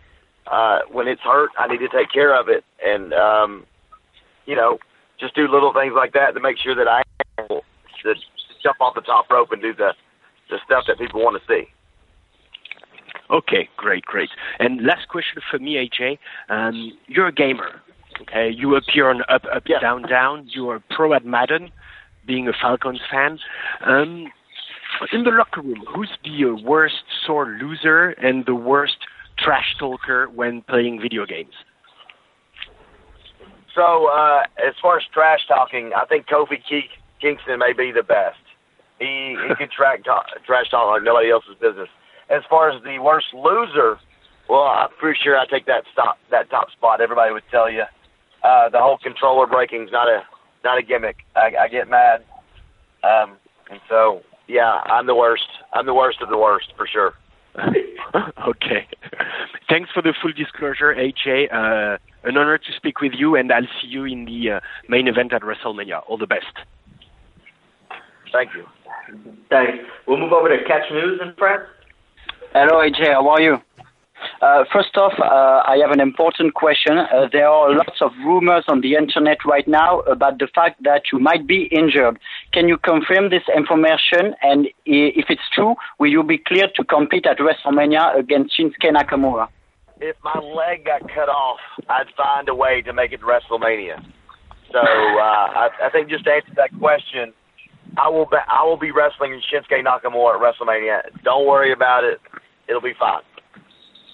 Uh, when it's hurt, I need to take care of it, and um, you know, just do little things like that to make sure that I to jump off the top rope and do the the stuff that people want to see. Okay, great, great. And last question for me, AJ. Um, you're a gamer. Okay, you appear on Up, Up, yeah. Down, Down. You are pro at Madden, being a Falcons fan. Um, in the locker room, who's the worst sore loser and the worst trash talker when playing video games? So, uh, as far as trash talking, I think Kofi Kingston may be the best. He he could track talk, trash talk like nobody else's business. As far as the worst loser, well, I'm pretty sure I take that stop that top spot. Everybody would tell you uh, the whole controller breaking's not a not a gimmick. I, I get mad, um, and so yeah, I'm the worst. I'm the worst of the worst for sure. okay. Thanks for the full disclosure, AJ. Uh, an honor to speak with you, and I'll see you in the uh, main event at WrestleMania. All the best. Thank you. Thanks. We'll move over to Catch News in France. Hello, AJ. How are you? Uh, first off, uh, I have an important question. Uh, there are lots of rumors on the internet right now about the fact that you might be injured. Can you confirm this information? And if it's true, will you be cleared to compete at WrestleMania against Shinsuke Nakamura? If my leg got cut off, I'd find a way to make it to WrestleMania. So uh, I, I think just to answer that question, I will be, I will be wrestling Shinsuke Nakamura at WrestleMania. Don't worry about it; it'll be fine.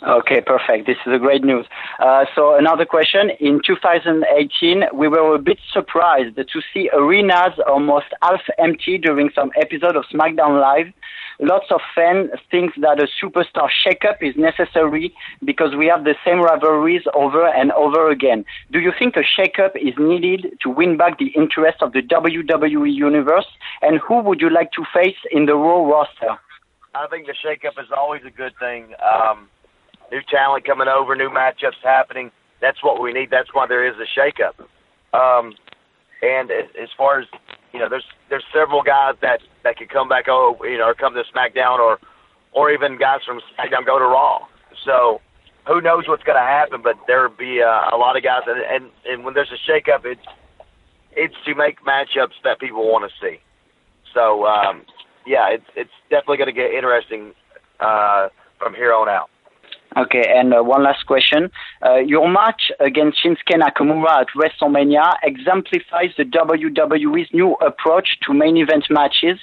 Okay, perfect. This is a great news. Uh, so another question. In 2018, we were a bit surprised to see arenas almost half empty during some episode of SmackDown Live. Lots of fans think that a superstar shakeup is necessary because we have the same rivalries over and over again. Do you think a shakeup is needed to win back the interest of the WWE universe? And who would you like to face in the Raw roster? I think the shakeup is always a good thing. Um, new talent coming over, new matchups happening. That's what we need. That's why there is a shakeup. Um, and as far as you know, there's there's several guys that that could come back oh you know or come to SmackDown or or even guys from SmackDown go to Raw. So who knows what's going to happen? But there'll be uh, a lot of guys, and, and and when there's a shakeup, it's it's to make matchups that people want to see. So um, yeah, it's it's definitely going to get interesting uh, from here on out. Okay, and uh, one last question. Uh, your match against Shinsuke Nakamura at WrestleMania exemplifies the WWE's new approach to main event matches.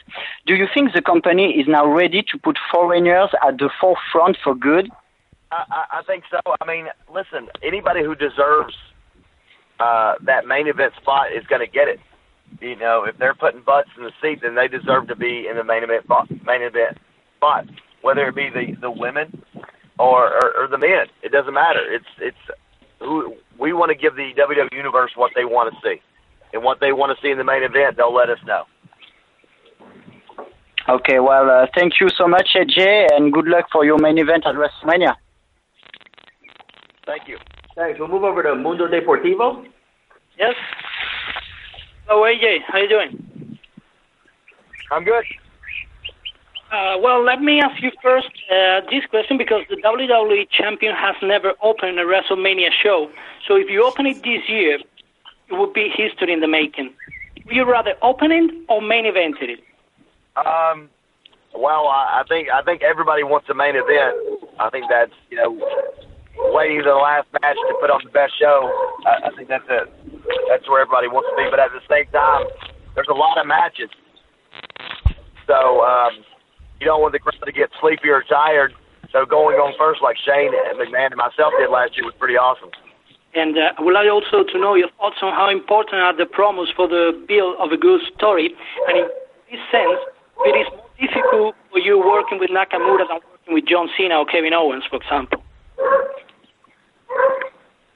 Do you think the company is now ready to put foreigners at the forefront for good? I, I think so. I mean, listen, anybody who deserves uh, that main event spot is going to get it. You know, if they're putting butts in the seat, then they deserve to be in the main event main event spot. Whether it be the the women or, or, or the men. It doesn't matter. It's it's who we want to give the WWE universe what they want to see, and what they want to see in the main event. They'll let us know. Okay, well, uh, thank you so much, AJ, and good luck for your main event at WrestleMania. Thank you. Thanks. We'll move over to Mundo Deportivo. Yes. Hello, AJ. How you doing? I'm good. Uh, well, let me ask you first uh, this question because the WWE champion has never opened a WrestleMania show. So if you open it this year, it would be history in the making. Would you rather open it or main event it? Um, well, I, think I think everybody wants a main event. I think that's you know waiting the last match to put on the best show. I, I think that's it. That's where everybody wants to be. But at the same time, there's a lot of matches. So um, you don't want the crowd to get sleepy or tired. So going on first, like Shane and McMahon and myself did last year, was pretty awesome. And uh, I would like also to know your thoughts on how important are the promos for the build of a good story. And in this sense, it is more difficult for you working with Nakamura than working with John Cena or Kevin Owens, for example.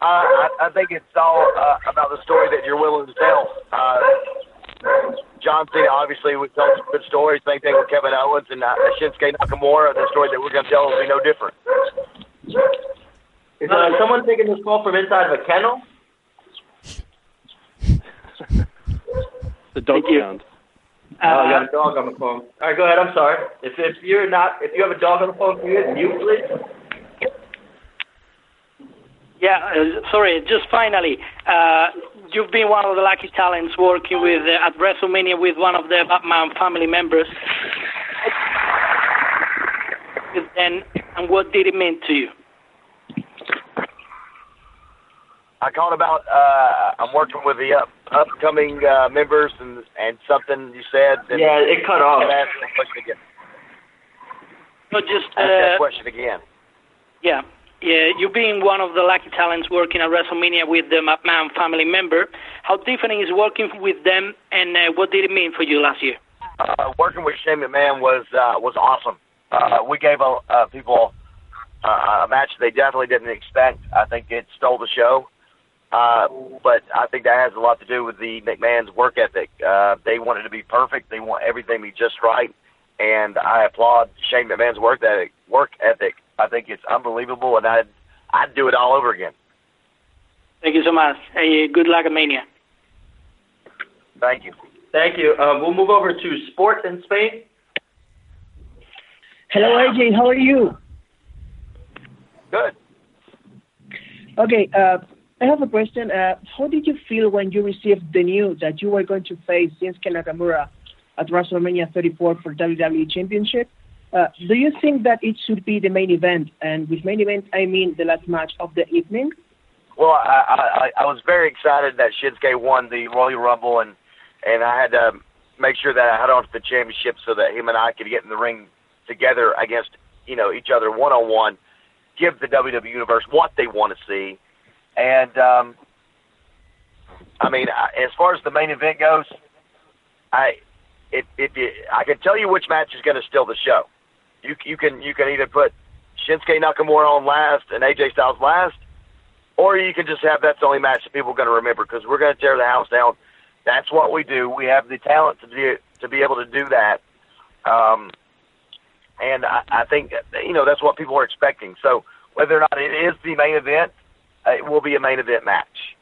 Uh, I, I think it's all uh, about the story that you're willing to tell. Uh, John Cena obviously would tell some good stories. Same thing with Kevin Owens and uh, Shinsuke Nakamura. The story that we're going to tell will be no different. Is uh, someone taking this call from inside of a kennel? the dog sound. Uh, oh, I got a dog on the phone. All right, go ahead. I'm sorry. If if you're not, if you have a dog on the phone, can you mute, please? Yeah, uh, sorry. Just finally, uh, you've been one of the lucky talents working with uh, at WrestleMania with one of the McMahon family members. Then, and what did it mean to you? I called about. Uh, I'm working with the up, upcoming uh, members, and and something you said. And yeah, it cut off. Ask the question again. No, just ask that question again. Yeah. Yeah, you being one of the lucky talents working at WrestleMania with the McMahon family member, how different is working with them, and uh, what did it mean for you last year? uh, working with Shane McMahon was uh, was awesome. Uh, we gave uh, uh, people uh, a match they definitely didn't expect. I think it stole the show. Uh, but I think that has a lot to do with the McMahon's work ethic. Uh, they want it to be perfect. They want everything to be just right. And I applaud Shane McMahon's work ethic. Work ethic. I think it's unbelievable, and I'd I'd do it all over again. Thank you so much. Hey, good luck at Mania. Thank you. Thank you. Uh, we'll move over to sport in Spain. Hello, AJ. How are you? Good. Okay. Uh, I have a question. Uh, how did you feel when you received the news that you were going to face Shinsuke Nakamura at WrestleMania 34 for WWE Championship? Uh, do you think that it should be the main event? And with main event, I mean the last match of the evening. Well, I, I I was very excited that Shinsuke won the Royal Rumble, and and I had to make sure that I had on to the championship so that him and I could get in the ring together against you know each other one on one, give the WWE universe what they want to see, and um, I mean as far as the main event goes, I if if you, I can tell you which match is going to steal the show. You you can you can either put Shinsuke Nakamura on last and AJ Styles last, or you can just have that's the only match that people are going to remember because we're going to tear the house down. That's what we do. We have the talent to do to be able to do that, um, and I, I think you know that's what people are expecting. So whether or not it is the main event, it will be a main event match.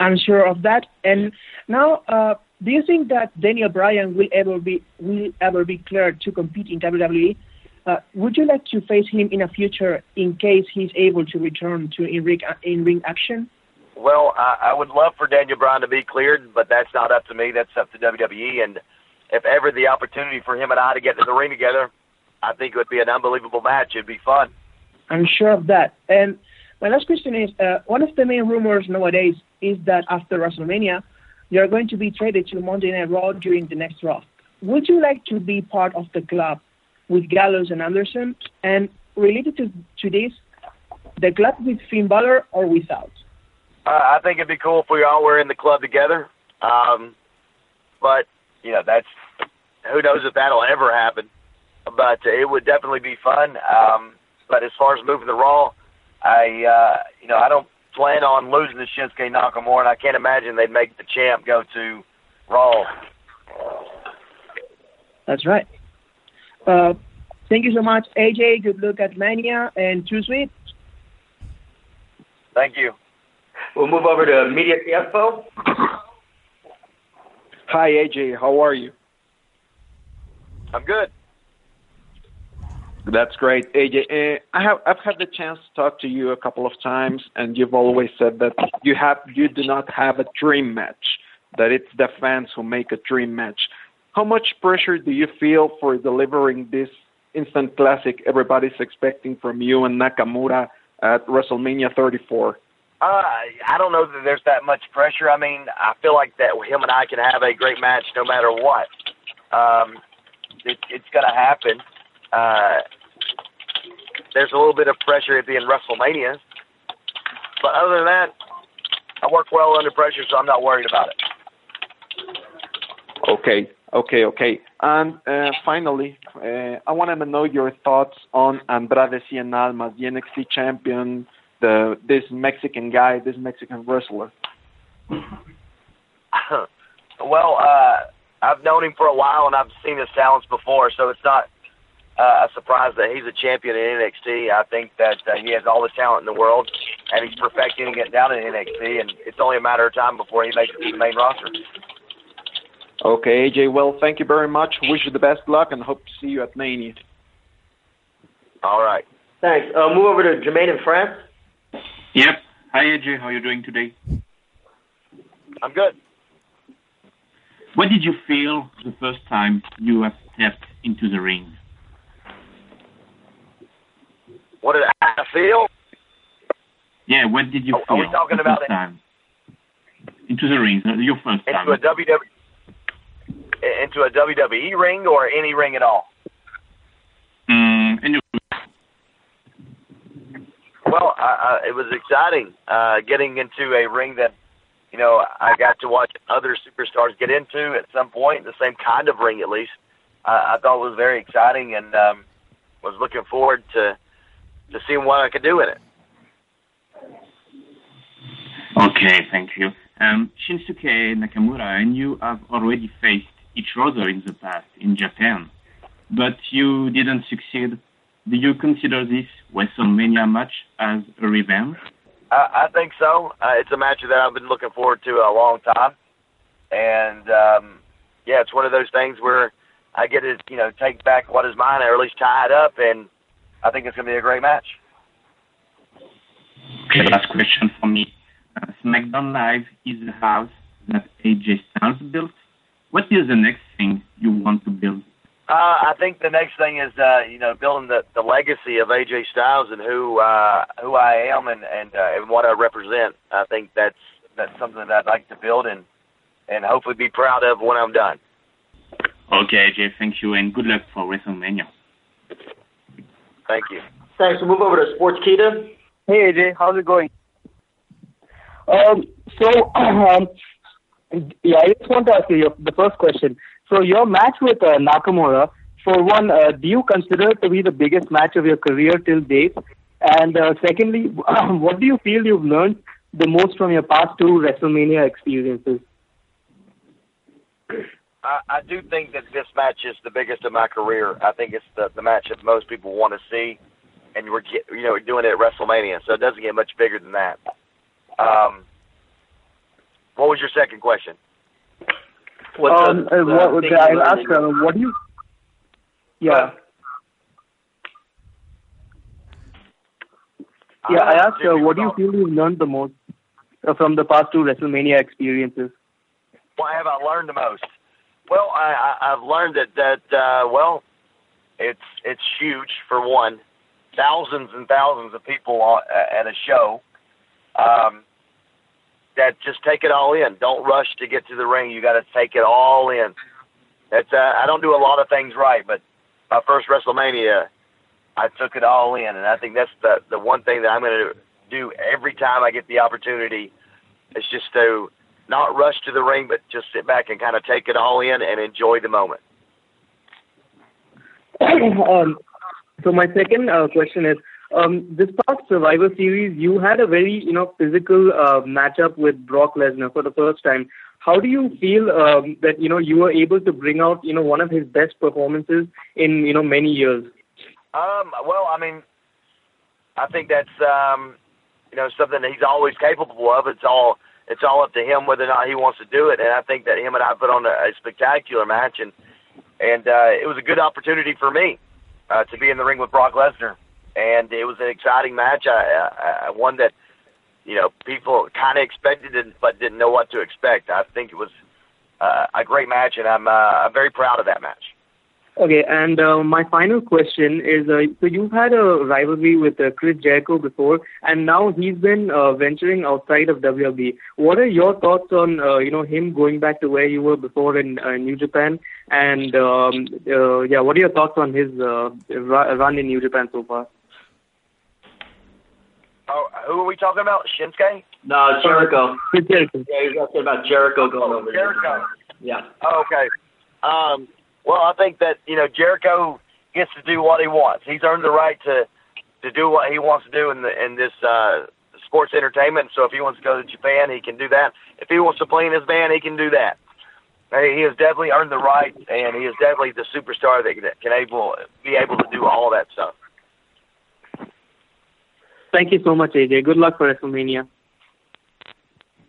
I'm sure of that. And now, uh, do you think that Daniel Bryan will ever be will ever be cleared to compete in WWE? Uh, would you like to face him in the future in case he's able to return to in ring in ring action? Well, I, I would love for Daniel Bryan to be cleared, but that's not up to me. That's up to WWE. And if ever the opportunity for him and I to get in the ring together, I think it would be an unbelievable match. It'd be fun. I'm sure of that. And my last question is: uh, one of the main rumors nowadays is that after WrestleMania, you are going to be traded to Monday Night Raw during the next Raw. Would you like to be part of the club with Gallows and Anderson? And related to, to this, the club with Finn Balor or without? Uh, I think it'd be cool if we all were in the club together. Um, but you know, that's who knows if that'll ever happen. But it would definitely be fun. Um, but as far as moving the Raw, I uh, you know I don't plan on losing to Shinsuke Nakamura, and I can't imagine they'd make the champ go to Raw. That's right. Uh, thank you so much, AJ. Good luck at Mania and Too Sweet. Thank you. We'll move over to Mediotiempo. Hi, AJ. How are you? I'm good. That's great, AJ. Uh, I have I've had the chance to talk to you a couple of times, and you've always said that you have you do not have a dream match. That it's the fans who make a dream match. How much pressure do you feel for delivering this instant classic everybody's expecting from you and Nakamura at WrestleMania 34? Uh, I don't know that there's that much pressure. I mean, I feel like that him and I can have a great match no matter what. Um, it, it's going to happen. Uh, there's a little bit of pressure at being WrestleMania, but other than that, I work well under pressure, so I'm not worried about it. Okay, okay, okay. And uh, finally, uh, I wanted to know your thoughts on Andrade Cien Almas, the NXT champion, the this Mexican guy, this Mexican wrestler. well, uh, I've known him for a while, and I've seen his talents before, so it's not uh, a surprise that he's a champion in NXT. I think that uh, he has all the talent in the world, and he's perfecting it down in NXT, and it's only a matter of time before he makes it to the main roster. Okay, AJ. Well, thank you very much. Wish you the best luck, and hope to see you at Mania. All right. Thanks. Uh, move over to Jermaine in France. Yep. Hi, AJ. How are you doing today? I'm good. What did you feel the first time you have stepped into the ring? What did I feel? Yeah, what did you feel are we talking about it? time? Into the ring, uh, your first time. Into a WWE into a WWE ring or any ring at all? Mm, and Well, I, I, it was exciting uh, getting into a ring that you know, I got to watch other superstars get into at some point, the same kind of ring at least. I, I thought it was very exciting and um, was looking forward to to see what I could do with it. Okay, thank you. Um, Shinsuke Nakamura and you have already faced each other in the past in Japan, but you didn't succeed. Do you consider this WrestleMania match as a revenge? I, I think so. Uh, it's a match that I've been looking forward to a long time, and um, yeah, it's one of those things where I get to you know take back what is mine, or at least tie it up, and I think it's going to be a great match. Okay, last question for me. Uh, SmackDown Live is a house that AJ Styles built. What is the next thing you want to build? Uh, I think the next thing is uh, you know building the, the legacy of AJ Styles and who uh, who I am and and, uh, and what I represent. I think that's that's something that I'd like to build and and hopefully be proud of when I'm done. Okay, AJ, thank you and good luck for WrestleMania. Thank you. Thanks. We'll move over to Sportskeeda. Hey AJ, how's it going? Um, so, um, yeah, I just want to ask you your, the first question. So, your match with uh, Nakamura, for one, uh, do you consider it to be the biggest match of your career till date? And uh, secondly, what do you feel you've learned the most from your past two WrestleMania experiences? I, I do think that this match is the biggest of my career. I think it's the, the match that most people want to see, and we're get, you know we're doing it at WrestleMania, so it doesn't get much bigger than that. Um, what was your second question? What's um, uh, what would I ask? Uh, what do you? Yeah. Yeah, I asked, uh, what do you feel you've learned the most uh, from the past two WrestleMania experiences? Why have I learned the most? Well, I, I, I've learned that that uh, well, it's it's huge for. Thousands and thousands of people on, at a show. Um, that just take it all in. Don't rush to get to the ring. You got to take it all in. That's uh, I don't do a lot of things right, but my first WrestleMania, I took it all in, and I think that's the the one thing that I'm going to do every time I get the opportunity. Is just to not rush to the ring, but just sit back and kind of take it all in and enjoy the moment. um, so my second uh, question is, um, this past Survivor Series, you had a very you know physical uh, matchup with Brock Lesnar for the first time. How do you feel um, that you know you were able to bring out you know one of his best performances in you know many years? Um, well, I mean, I think that's um, you know something that he's always capable of. It's all it's all up to him whether or not he wants to do it. And I think that him and I put on a, a spectacular match, and and uh, it was a good opportunity for me uh, to be in the ring with Brock Lesnar and it was an exciting match. I, I, I one that you know people kind of expected it, but didn't know what to expect. I think it was uh, a great match, and I'm uh, I'm very proud of that match. Okay, and uh, my final question is: uh, so you've had a rivalry with uh, Chris Jericho before, and now he's been uh, venturing outside of WWE. What are your thoughts on uh, you know him going back to where you were before in uh, New Japan? And um, uh, yeah, what are your thoughts on his uh, run in New Japan so far? Oh, who are we talking about? Shinsuke? No, Jericho. Jericho. Yeah, he's asking about Jericho going oh, over. Jericho. Yeah. Oh, okay. Um, well, I think that you know Jericho gets to do what he wants. He's earned the right to to do what he wants to do in the in this uh, sports entertainment. So if he wants to go to Japan, he can do that. If he wants to play in his band, he can do that. He has definitely earned the right, and he is definitely the superstar that can able be able to do all that stuff. Thank you so much, AJ. Good luck for WrestleMania.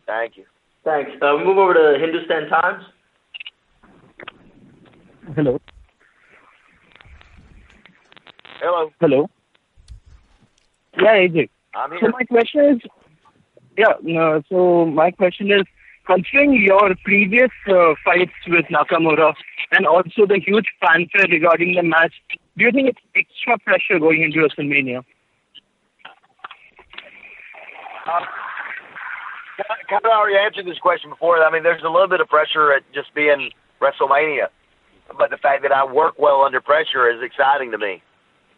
Thank you. Thanks. Uh, we move over to Hindustan Times. Hello. Hello. Hello. Yeah, AJ. I'm here. So my question is, yeah. No, so my question is, considering your previous uh, fights with Nakamura and also the huge fanfare regarding the match, do you think it's extra pressure going into WrestleMania? Um, kind of already answered this question before. I mean, there's a little bit of pressure at just being WrestleMania, but the fact that I work well under pressure is exciting to me.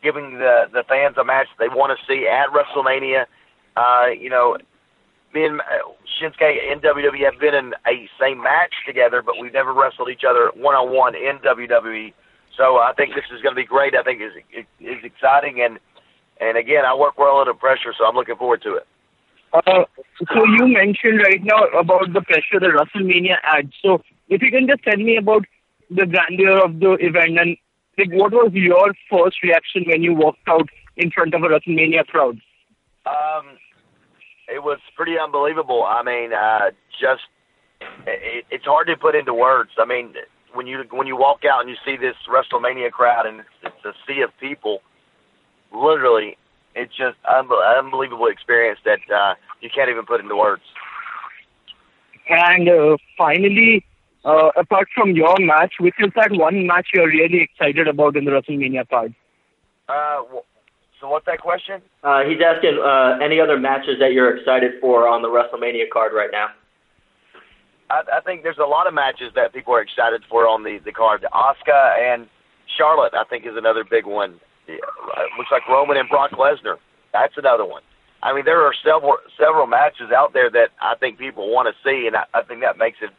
Giving the the fans a match they want to see at WrestleMania, uh, you know, me and uh, Shinsuke and WWE have been in a same match together, but we've never wrestled each other one on one in WWE. So I think this is going to be great. I think it's, it's exciting, and and again, I work well under pressure, so I'm looking forward to it. Uh, so you mentioned right now about the pressure the WrestleMania adds. So if you can just tell me about the grandeur of the event and like what was your first reaction when you walked out in front of a WrestleMania crowd? Um, it was pretty unbelievable. I mean, uh, just it, it's hard to put into words. I mean, when you when you walk out and you see this WrestleMania crowd and it's, it's a sea of people, literally, it's just un- unbelievable experience that uh, you can't even put into words. And uh, finally, uh, apart from your match, which is that one match you're really excited about in the WrestleMania card? Uh, so what's that question? Uh, he's asking uh, any other matches that you're excited for on the WrestleMania card right now. I, I think there's a lot of matches that people are excited for on the the card. Asuka and Charlotte, I think, is another big one. Yeah, it looks like Roman and Brock Lesnar. That's another one. I mean, there are several several matches out there that I think people want to see, and I, I think that makes it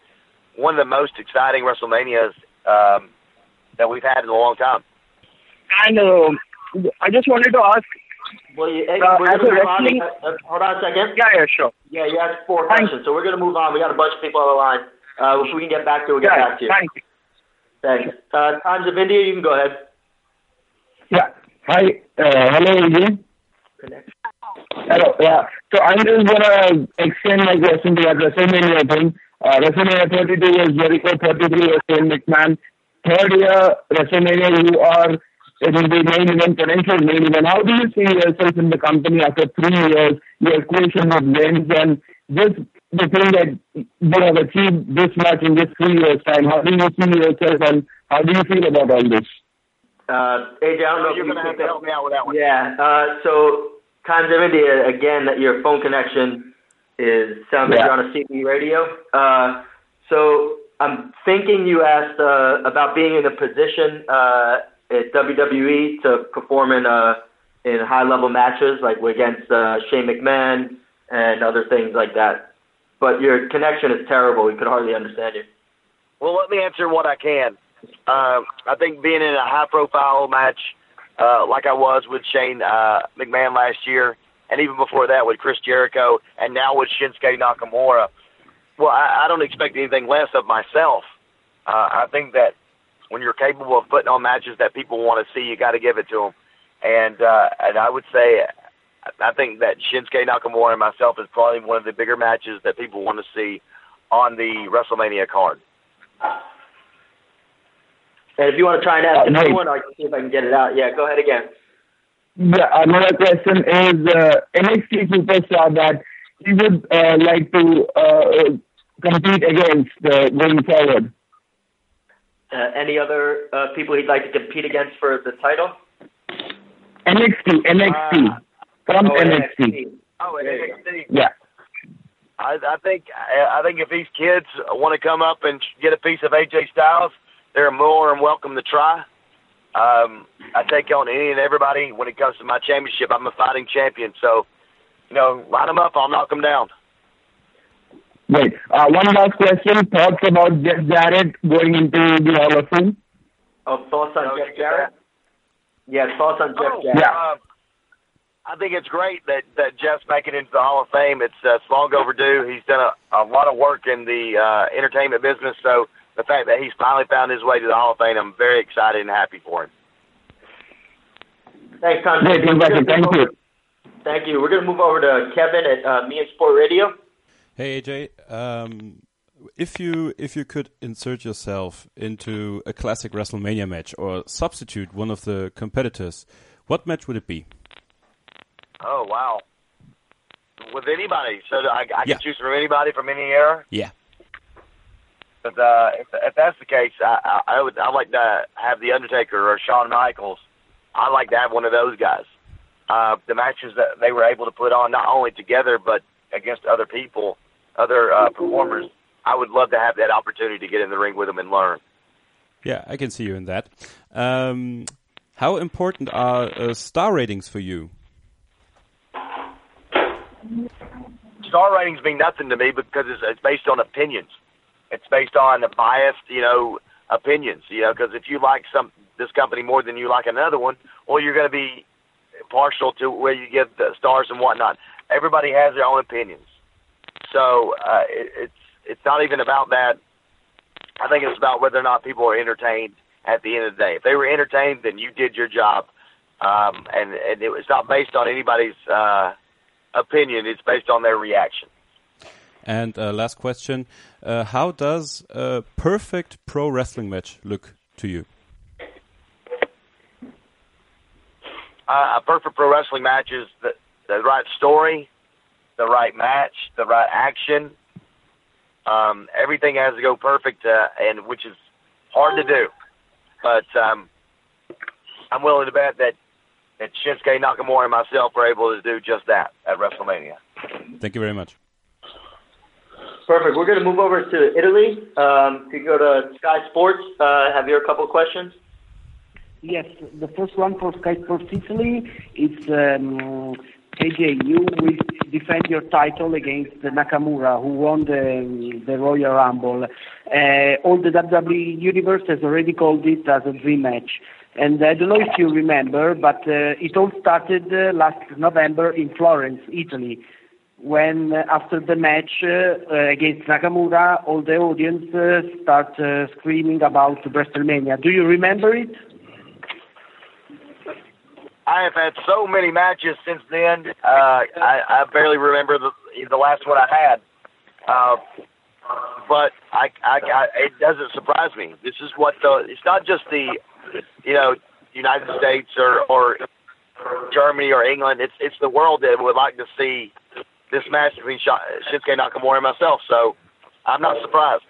one of the most exciting WrestleManias um, that we've had in a long time. And uh, I just wanted to ask. Well, you, hey, Uh, we're as gonna a move on. Uh, hold on a second. Yeah, yeah, sure. Yeah, you asked four questions, so we're going to move on. We got a bunch of people on the line. Uh, if we can get back to it, we'll get Yeah, back to you. thank you. Thanks. Uh, Times of India, you can go ahead. Yeah. Hi. Uh, hello again. Hello. Yeah. So I'm just gonna extend my question to that WrestleMania thing. Uh, WrestleMania 32 was Jericho, 33 was Shane McMahon. Third year WrestleMania, you are it will be main event, potential main event. How do you see yourself in the company after three years? Your equation of wins and just the thing that you have achieved this much in this three years time. How do you see yourself and how do you feel about all this? Uh, AJ, I don't know if You're you going to have to help me out with that one. Yeah. Uh, so Times of India again. That your phone connection is sounds like Yeah. you're on a CB radio. Uh, so I'm thinking you asked uh, about being in a position uh, at WWE to perform in uh, in high level matches like against uh, Shane McMahon and other things like that. But your connection is terrible. We could hardly understand you. Well, let me answer what I can. Uh, I think being in a high-profile match uh, like I was with Shane uh, McMahon last year, and even before that with Chris Jericho, and now with Shinsuke Nakamura, well, I, I don't expect anything less of myself. Uh, I think that when you're capable of putting on matches that people want to see, you got to give it to them. And uh, and I would say, I think that Shinsuke Nakamura and myself is probably one of the bigger matches that people want to see on the WrestleMania card. And if you want to try and ask Uh, another nice. one, I can see if I can get it out. Yeah, go ahead again. Yeah, another question is uh, NXT superstar that he would uh, like to uh, compete against uh, going forward. Uh, any other uh, people he'd like to compete against for the title? NXT, NXT, from oh, NXT. Oh, NXT. Yeah. I, I think I I think if these kids want to come up and get a piece of AJ Styles, they're more than welcome to try. Um, I take on any and everybody when it comes to my championship. I'm a fighting champion, so you know, line them up, I'll knock them down. Right. Uh, one last question. Thoughts about Jeff Jarrett going into the Hall of Fame? Oh, thoughts on Jeff Jarrett? Yeah, thoughts on Jeff Oh, Jarrett. uh, I think it's great that that Jeff's making it into the Hall of Fame. It's, uh, it's long overdue. He's done a, a lot of work in the uh, entertainment business, so the fact that he's finally found his way to the Hall of Fame, I'm very excited and happy for him. Thanks, Tom. Great, We're. Thank you. Thank you. We're going to move over to Kevin at uh, Mein Sportradio. Hey AJ, um, if you if you could insert yourself into a classic WrestleMania match or substitute one of the competitors, what match would it be? Oh wow! With anybody, so I, I Yeah. can choose from anybody from any era. Yeah. But uh, if, if that's the case, I, I, would I like to have the Undertaker or Shawn Michaels. I'd like to have one of those guys. Uh, the matches that they were able to put on, not only together but against other people, other uh, performers. I would love to have that opportunity to get in the ring with them and learn. Yeah, I can see you in that. Um, how important are uh, star ratings for you? star ratings mean nothing to me because it's, it's based on opinions. It's based on the biased, you know, opinions. You know, because if you like some this company more than you like another one, well, you're going to be partial to where you give the stars and whatnot. Everybody has their own opinions, so uh, it, it's it's not even about that. I think it's about whether or not people are entertained at the end of the day. If they were entertained, then you did your job, um, and and it was not based on anybody's uh, opinion. It's based on their reaction. And uh, last question: uh, How does a perfect pro wrestling match look to you? Uh, a perfect pro wrestling match is the, the right story, the right match, the right action. Um, everything has to go perfect, uh, and which is hard to do. But um, I'm willing to bet that that Shinsuke Nakamura and myself are able to do just that at WrestleMania. Thank you very much. Perfect. We're going to move over to Italy. Um, you go to Sky Sports, uh, have a couple of questions? Yes, the first one for Sky Sports Italy. It's um, AJ. You will defend your title against Nakamura, who won the the Royal Rumble. Uh, all the WWE universe has already called it as a dream match. And I don't know if you remember, but uh, it all started uh, last November in Florence, Italy, when uh, after the match uh, uh, against Nakamura, all the audience uh, start uh, screaming about WrestleMania. Do you remember it? I have had so many matches since then. Uh, I, I barely remember the the last one I had. But I, I, I, it doesn't surprise me. This is what the. It's not just the, you know, United States or or Germany or England. It's it's the world that would like to see this match between Shinsuke Nakamura and myself. So I'm not surprised.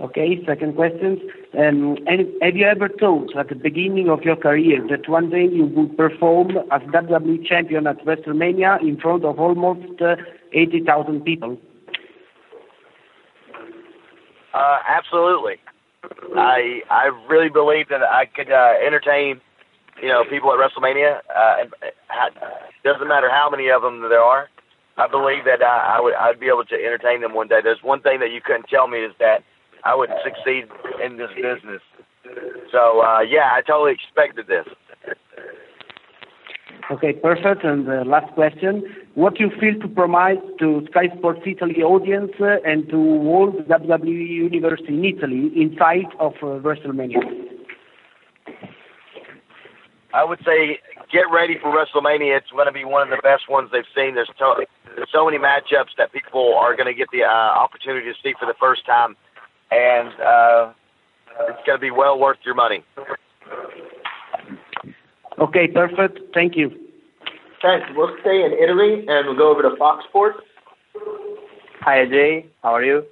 Okay, second question. Um, and have you ever thought at the beginning of your career that one day you would perform as WWE champion at WrestleMania in front of almost uh, 80,000 people? Uh, absolutely. I I really believe that I could uh, entertain, you know, people at WrestleMania. Uh, uh, doesn't matter how many of them there are. I believe that I, I would I'd be able to entertain them one day. There's one thing that you couldn't tell me is that I would succeed in this business. So uh, yeah, I totally expected this. Okay, perfect. And uh, last question: What you feel to promise to Sky Sports Italy audience uh, and to all WWE universe in Italy in sight of uh, WrestleMania? I would say get ready for WrestleMania. It's going to be one of the best ones they've seen. There's, to- there's so many matchups that people are going to get the uh, opportunity to see for the first time and uh, it's going to be well worth your money. Okay, perfect. Thank you. Thanks. We'll stay in Italy and we'll go over to Fox Sports. Hi, AJ. How are you?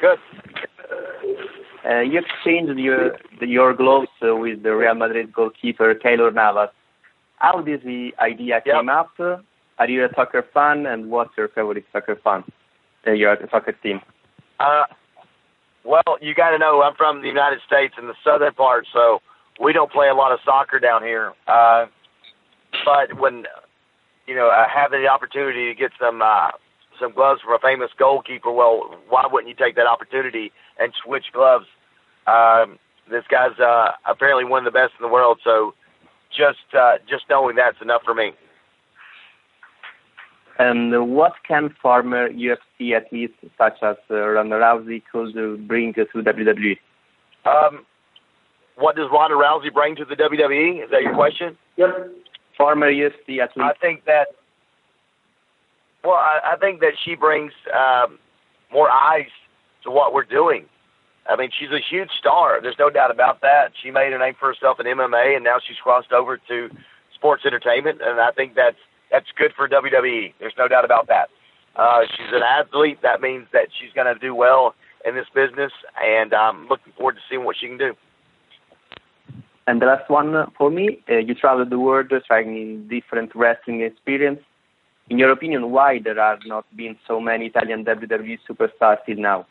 Good. Uh, you exchanged your your gloves uh, with the Real Madrid goalkeeper Keylor Navas. How did the idea yep. came up? Are you a soccer fan, and what's your favorite soccer fan? Uh, your soccer team? Uh, well, you got to know I'm from the United States in the southern part, so we don't play a lot of soccer down here. Uh, but when you know I have the opportunity to get some uh, some gloves from a famous goalkeeper, well, why wouldn't you take that opportunity and switch gloves? Um, this guy's uh, apparently one of the best in the world, so just uh, just knowing that's enough for me. And what can former UFC athletes such as uh, Ronda Rousey could uh, bring to WWE? Um, what does Ronda Rousey bring to the WWE? Is that your question? Yep. Former UFC athlete. I think that. Well, I, I think that she brings um, more eyes to what we're doing. I mean, she's a huge star. There's no doubt about that. She made a name for herself in MMA, and now she's crossed over to sports entertainment, and I think that's that's good for WWE. There's no doubt about that. Uh, she's an athlete. That means that she's going to do well in this business, and I'm looking forward to seeing what she can do. And the last one for me, uh, you traveled the world trying different wrestling experience. In your opinion, why there are not been so many Italian WWE superstars till now?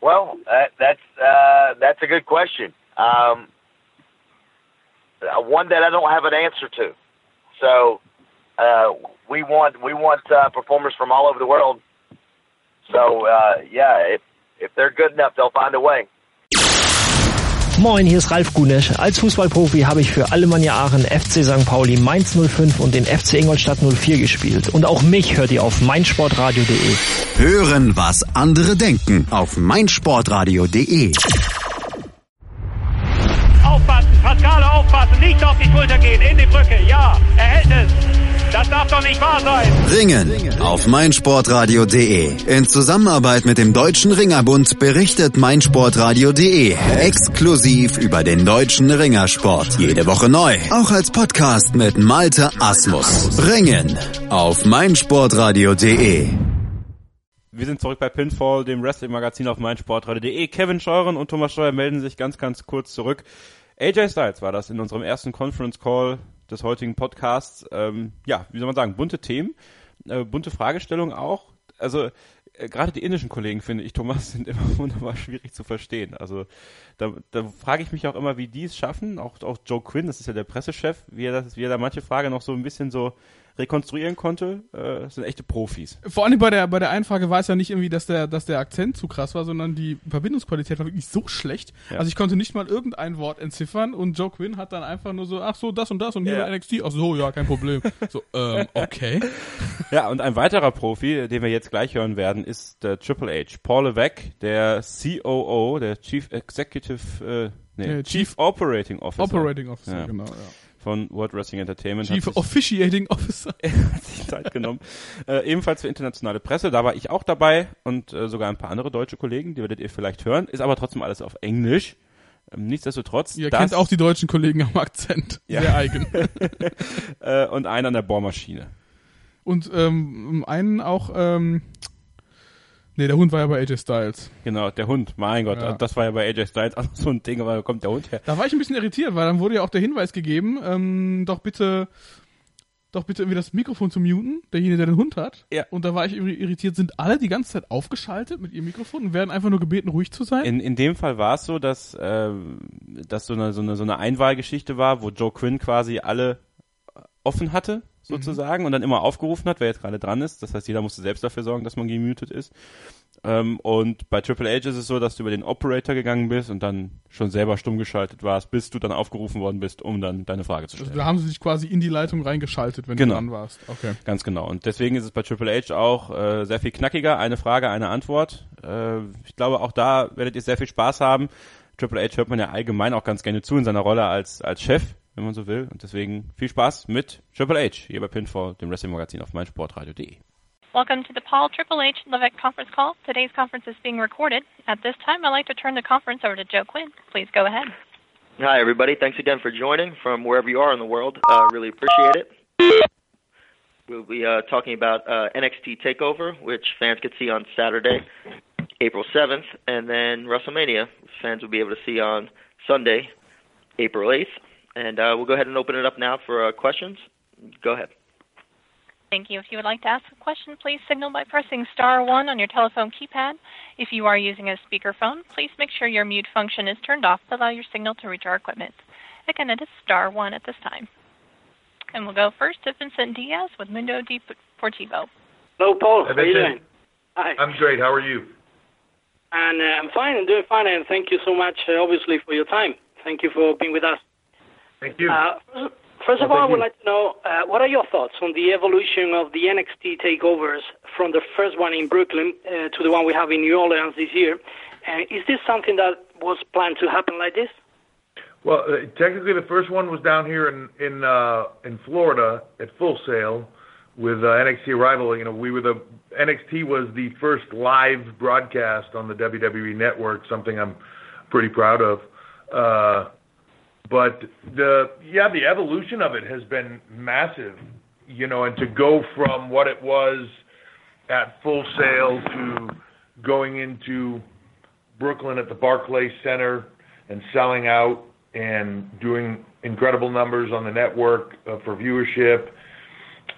Well, that, that's uh, that's a good question. Um, one that I don't have an answer to. So uh, we want we want uh, performers from all over the world. So uh, yeah, if if they're good enough, they'll find a way. Moin, hier ist Ralf Gunesch. Als Fußballprofi habe ich für Alemannia Aachen, FC St. Pauli, Mainz 05 und den FC Ingolstadt 04 gespielt. Und auch mich hört ihr auf meinsportradio.de. Hören, was andere denken auf meinsportradio.de. Aufpassen, Pascale aufpassen, nicht auf die Schulter gehen, in die Brücke, ja, er hält es. Das darf doch nicht wahr sein. Ringen auf meinsportradio.de. In Zusammenarbeit mit dem Deutschen Ringerbund berichtet meinsportradio.de exklusiv über den deutschen Ringersport. Jede Woche neu. Auch als Podcast mit Malte Asmus. Ringen auf meinsportradio.de. Wir sind zurück bei Pinfall, dem Wrestling-Magazin auf meinsportradio.de. Kevin Scheuren und Thomas Steuer melden sich ganz, ganz kurz zurück. AJ Styles war das in unserem ersten Conference Call des heutigen Podcasts. Ähm, ja, wie soll man sagen, bunte Themen, äh, bunte Fragestellungen auch. Also äh, gerade die indischen Kollegen, finde ich, Thomas, sind immer wunderbar schwierig zu verstehen. Also da, da frage ich mich auch immer, wie die es schaffen. Auch, auch Joe Quinn, das ist ja der Pressechef, wie er, das, wie er da manche Frage noch so ein bisschen so rekonstruieren konnte, äh, sind echte Profis. Vor allem bei der, bei der Einfrage war es ja nicht irgendwie, dass der, dass der Akzent zu krass war, sondern die Verbindungsqualität war wirklich so schlecht. Ja. Also ich konnte nicht mal irgendein Wort entziffern und Joe Quinn hat dann einfach nur so, ach so, das und das und hier Ja. NXT, ach so, ja, kein Problem. so, ähm, okay. Ja, und ein weiterer Profi, den wir jetzt gleich hören werden, ist der Triple H. Paul Levesque, der COO, der Chief Executive, äh, nee, Ja, Chief, Operating Officer. Operating Officer, genau, ja. Von World Wrestling Entertainment. Chief hat sich, Officiating Officer. er hat sich Zeit genommen. Äh, ebenfalls für internationale Presse, da war ich auch dabei und äh, sogar ein paar andere deutsche Kollegen, die werdet ihr vielleicht hören. Ist aber trotzdem alles auf Englisch. Ähm, nichtsdestotrotz. Ihr das- kennt auch die deutschen Kollegen am Akzent. Ja. Sehr eigen. äh, und einen an der Bohrmaschine. Und ähm, einen auch, ähm, nee, der Hund war ja bei AJ Styles. Genau, der Hund, mein Gott, Ja. das war ja bei AJ Styles auch so ein Ding, aber wo kommt der Hund her? Da war ich ein bisschen irritiert, weil dann wurde ja auch der Hinweis gegeben, ähm, doch bitte, doch bitte irgendwie das Mikrofon zu muten, derjenige, der den Hund hat. Ja. Und da war ich irgendwie irritiert, sind alle die ganze Zeit aufgeschaltet mit ihrem Mikrofon und werden einfach nur gebeten, ruhig zu sein? In, in dem Fall war es so, dass äh, das so eine, so, eine, so eine Einwahlgeschichte war, wo Joe Quinn quasi alle offen hatte, sozusagen, und dann immer aufgerufen hat, wer jetzt gerade dran ist. Das heißt, jeder musste selbst dafür sorgen, dass man gemutet ist. Ähm, und bei Triple H ist es so, dass du über den Operator gegangen bist und dann schon selber stumm geschaltet warst, bis du dann aufgerufen worden bist, um dann deine Frage zu stellen. Also da haben sie sich quasi in die Leitung reingeschaltet, wenn Genau. du dran warst. Okay. Ganz genau. Und deswegen ist es bei Triple H auch äh, sehr viel knackiger. Eine Frage, eine Antwort. Äh, ich glaube, auch da werdet ihr sehr viel Spaß haben. Triple H hört man ja allgemein auch ganz gerne zu in seiner Rolle als, als Chef, wenn man so will. Und deswegen viel Spaß mit Triple H hier bei Pinfall, dem Wrestling-Magazin auf meinsportradio.de. Welcome to the Paul Triple H Levesque conference call. Today's conference is being recorded. At this time, I'd like to turn the conference over to Joe Quinn. Please go ahead. Hi, everybody. Thanks again for joining from wherever you are in the world. Uh, really appreciate it. We'll be uh, talking about uh, NXT Takeover, which fans could see on Saturday, April 7th, and then WrestleMania, which fans will be able to see on Sunday, April 8th. And uh, we'll go ahead and open it up now for uh, questions. Go ahead. Thank you. If you would like to ask a question, please signal by pressing star one on your telephone keypad. If you are using a speakerphone, please make sure your mute function is turned off to allow your signal to reach our equipment. Again, it is star one at this time. And we'll go first to Vincent Diaz with Mundo Deportivo. Hello, Paul. Hey, How are you doing? Hi. I'm great. How are you? And uh, I'm fine. I'm doing fine. And thank you so much, uh, obviously, for your time. Thank you for being with us. Thank you. Uh, first of Oh, all, I would you. like to know uh, what are your thoughts on the evolution of the NXT takeovers from the first one in Brooklyn uh, to the one we have in New Orleans this year? And is this something that was planned to happen like this? Well, uh, technically, the first one was down here in in uh, in Florida at Full Sail with uh, NXT Arrival. You know, we were the NXT was the first live broadcast on the WWE Network. Something I'm pretty proud of. But the yeah, the evolution of it has been massive. You know, and to go from what it was at Full Sail to going into Brooklyn at the Barclays Center and selling out and doing incredible numbers on the network uh, for viewership.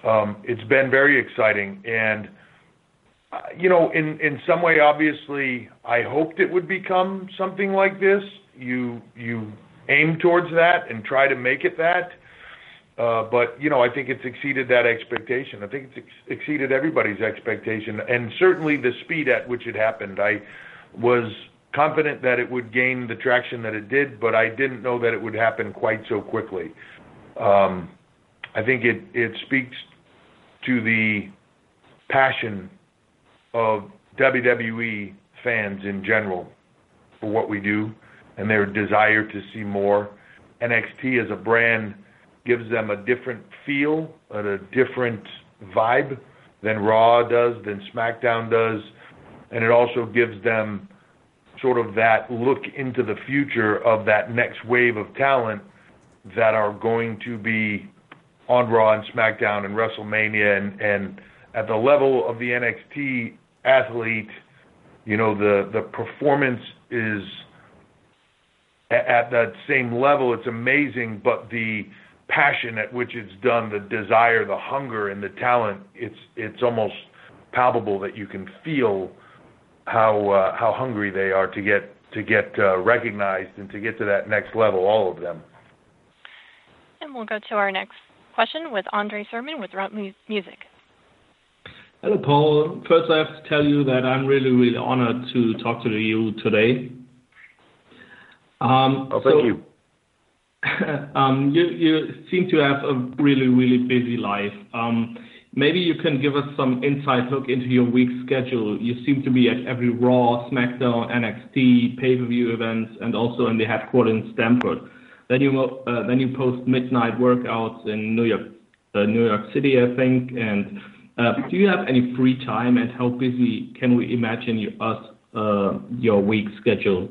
Um, it's been very exciting, and uh, you know, in in some way, obviously, I hoped it would become something like this. You you aim towards that and try to make it that. Uh, but you know, I think it's exceeded that expectation. I think it's ex- exceeded everybody's expectation, and certainly the speed at which it happened. I was confident that it would gain the traction that it did, but I didn't know that it would happen quite so quickly. Um, I think it it speaks to the passion of WWE fans in general for what we do and their desire to see more. NXT as a brand gives them a different feel and a different vibe than Raw does, than SmackDown does, and it also gives them sort of that look into the future of that next wave of talent that are going to be on Raw and SmackDown and WrestleMania and and at the level of the NXT athlete, you know the the performance is at that same level. It's amazing, but the passion at which it's done, the desire, the hunger, and the talent, it's it's almost palpable that you can feel how uh, how hungry they are to get to get uh, recognized and to get to that next level. All of them. And we'll go to our next question with Andre Sermon with Rump Music. Hello, Paul. First, I have to tell you that I'm really, really honored to talk to you today. Um, oh, thank you. um, you. You seem to have a really, really busy life. Um, maybe you can give us some inside look into your week schedule. You seem to be at every Raw, SmackDown, NXT, pay-per-view events, and also in the headquarters in Stamford. Then you uh, then you post midnight workouts in New York, uh, New York City, I think. And uh, do you have any free time? And how busy can we imagine you, us uh, your week schedule?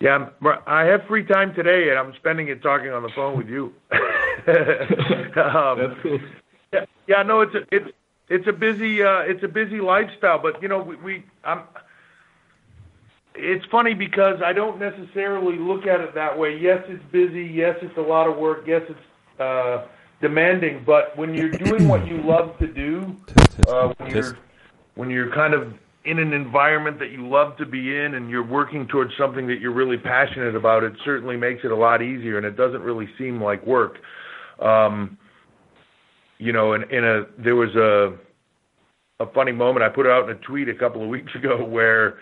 Yeah, I have free time today, and I'm spending it talking on the phone with you. um, That's cool. Yeah, yeah, no, it's a it's it's a busy uh, it's a busy lifestyle, but you know we, we I'm. It's funny because I don't necessarily look at it that way. Yes, it's busy. Yes, it's a lot of work. Yes, it's uh, demanding. But when you're doing what you love to do, uh, when you're when you're kind of in an environment that you love to be in and you're working towards something that you're really passionate about, it certainly makes it a lot easier and it doesn't really seem like work. Um, you know, in, in a there was a a funny moment I put out in a tweet a couple of weeks ago where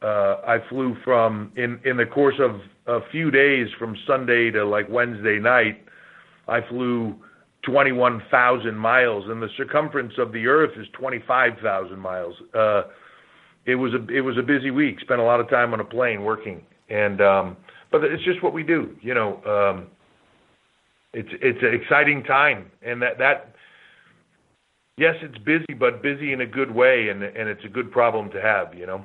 uh, I flew from in in the course of a few days from Sunday to like Wednesday night. I flew 21,000 miles, and the circumference of the Earth is 25,000 miles. Uh, it was a it was a busy week. Spent a lot of time on a plane working, and um, but it's just what we do. You know, um, it's it's an exciting time, and that that yes, it's busy, but busy in a good way, and and it's a good problem to have. You know.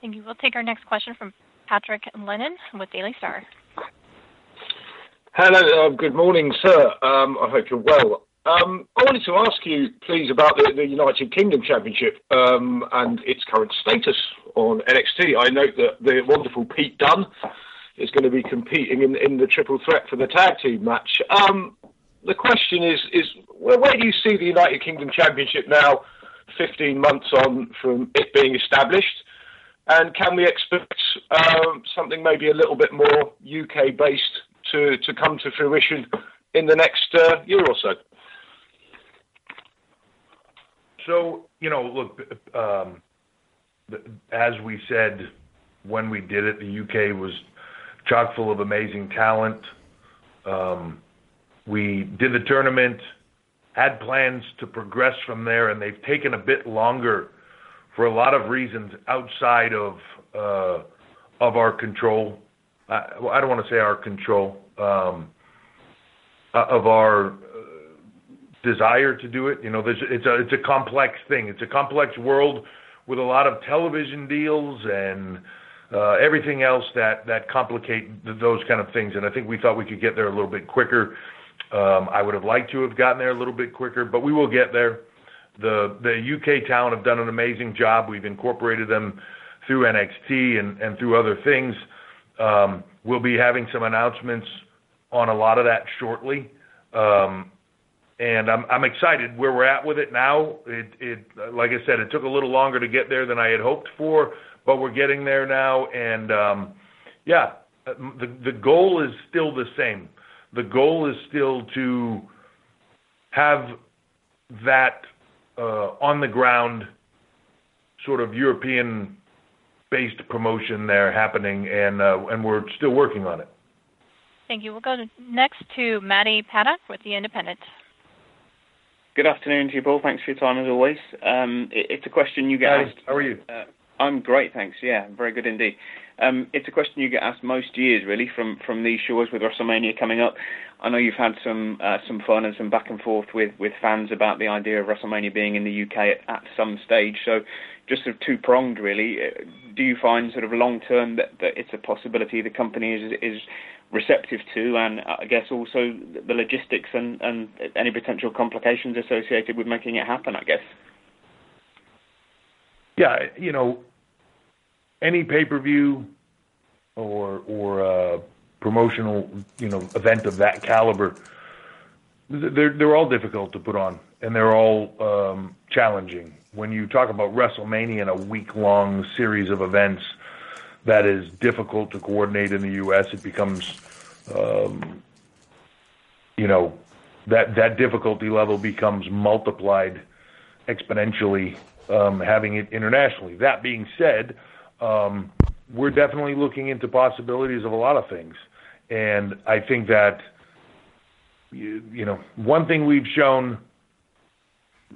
Thank you. We'll take our next question from Patrick Lennon with Daily Star. Hello, uh, good morning, sir. Um, I hope you're well. Um, I wanted to ask you, please, about the, the United Kingdom Championship um, and its current status on NXT. I note that the wonderful Pete Dunne is going to be competing in, in the triple threat for the tag team match. Um, the question is, is where, where, do you see the United Kingdom Championship now, 15 months on from it being established? And can we expect um, something maybe a little bit more UK based to, to come to fruition in the next uh, year or so? So, you know, look, um, as we said when we did it, the UK was chock full of amazing talent. Um, we did the tournament, had plans to progress from there, and they've taken a bit longer for a lot of reasons outside of uh, of our control. I, I don't want to say our control, um, uh, of our desire to do it. You know, there's, it's a it's a complex thing. It's a complex world with a lot of television deals and uh, everything else that that complicate th- those kind of things. And I think we thought we could get there a little bit quicker. Um, I would have liked to have gotten there a little bit quicker, but we will get there. The the UK talent have done an amazing job. We've incorporated them through NXT and, and through other things. Um, we'll be having some announcements on a lot of that shortly. Um, and I'm I'm excited where we're at with it now. It it like I said, it took a little longer to get there than I had hoped for, but we're getting there now. And um, yeah, the the goal is still the same. the goal is still to have that uh, on the ground sort of European based promotion there happening, and uh, and we're still working on it. Thank you. We'll go next to Matty Paddock with The Independent. Good afternoon to you, Paul. Thanks for your time as always. Um, it, it's a question you get Hi, asked. how are you? Uh, I'm great, thanks. Yeah, very good indeed. Um, it's a question you get asked most years, really, from from these shows with WrestleMania coming up. I know you've had some uh, some fun and some back and forth with with fans about the idea of WrestleMania being in the UK at, at some stage. So, just sort of two pronged, really. Uh, Do you find sort of long term that, that it's a possibility the company is is receptive to, and uh, I guess also the logistics and and any potential complications associated with making it happen? I guess. Yeah, you know, any pay per view or or uh, promotional you know event of that caliber, they're they're all difficult to put on, and they're all um, challenging. When you talk about WrestleMania and a week long series of events that is difficult to coordinate in the U.S., it becomes um, you know that that difficulty level becomes multiplied exponentially um, having it internationally. That being said, um, we're definitely looking into possibilities of a lot of things, and I think that you, you know one thing we've shown,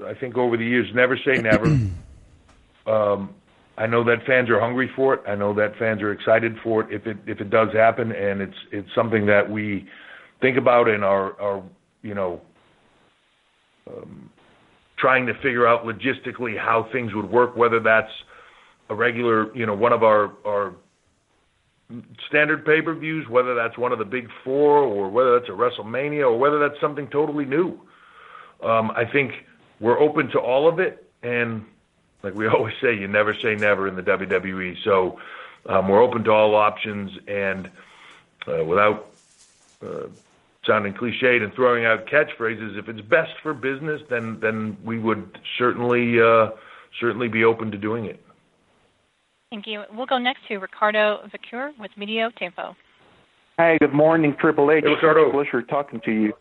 I think over the years, never say never. um, I know that fans are hungry for it. I know that fans are excited for it if it if it does happen, and it's it's something that we think about and are are you know um, trying to figure out logistically how things would work, whether that's a regular, you know, one of our our standard pay-per-views, whether that's one of the big four, or whether that's a WrestleMania, or whether that's something totally new. Um, I think we're open to all of it, and like we always say, you never say never in the WWE. So um, we're open to all options, and uh, without uh, sounding cliched and throwing out catchphrases, if it's best for business, then then we would certainly uh, certainly be open to doing it. Thank you. We'll go next to Ricardo Vacur with Mediotiempo. Hey, good morning, Triple H. Hey, Ricardo. Pleasure talking to you.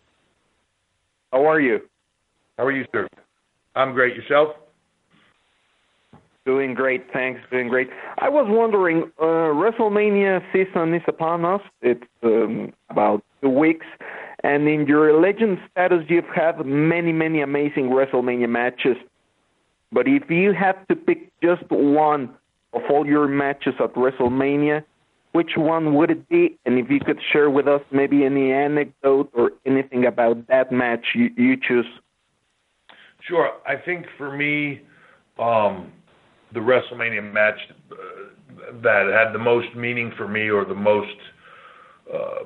How are you? How are you, sir? I'm great. Yourself? Doing great, thanks. Doing great. I was wondering, uh, WrestleMania season is upon us. It's um, about two weeks, and in your legend status, you've had many, many amazing WrestleMania matches. But if you had to pick just one of all your matches at WrestleMania, which one would it be? And if you could share with us maybe any anecdote or anything about that match you, you choose. Sure. I think for me, um, the WrestleMania match uh, that had the most meaning for me, or the most, uh,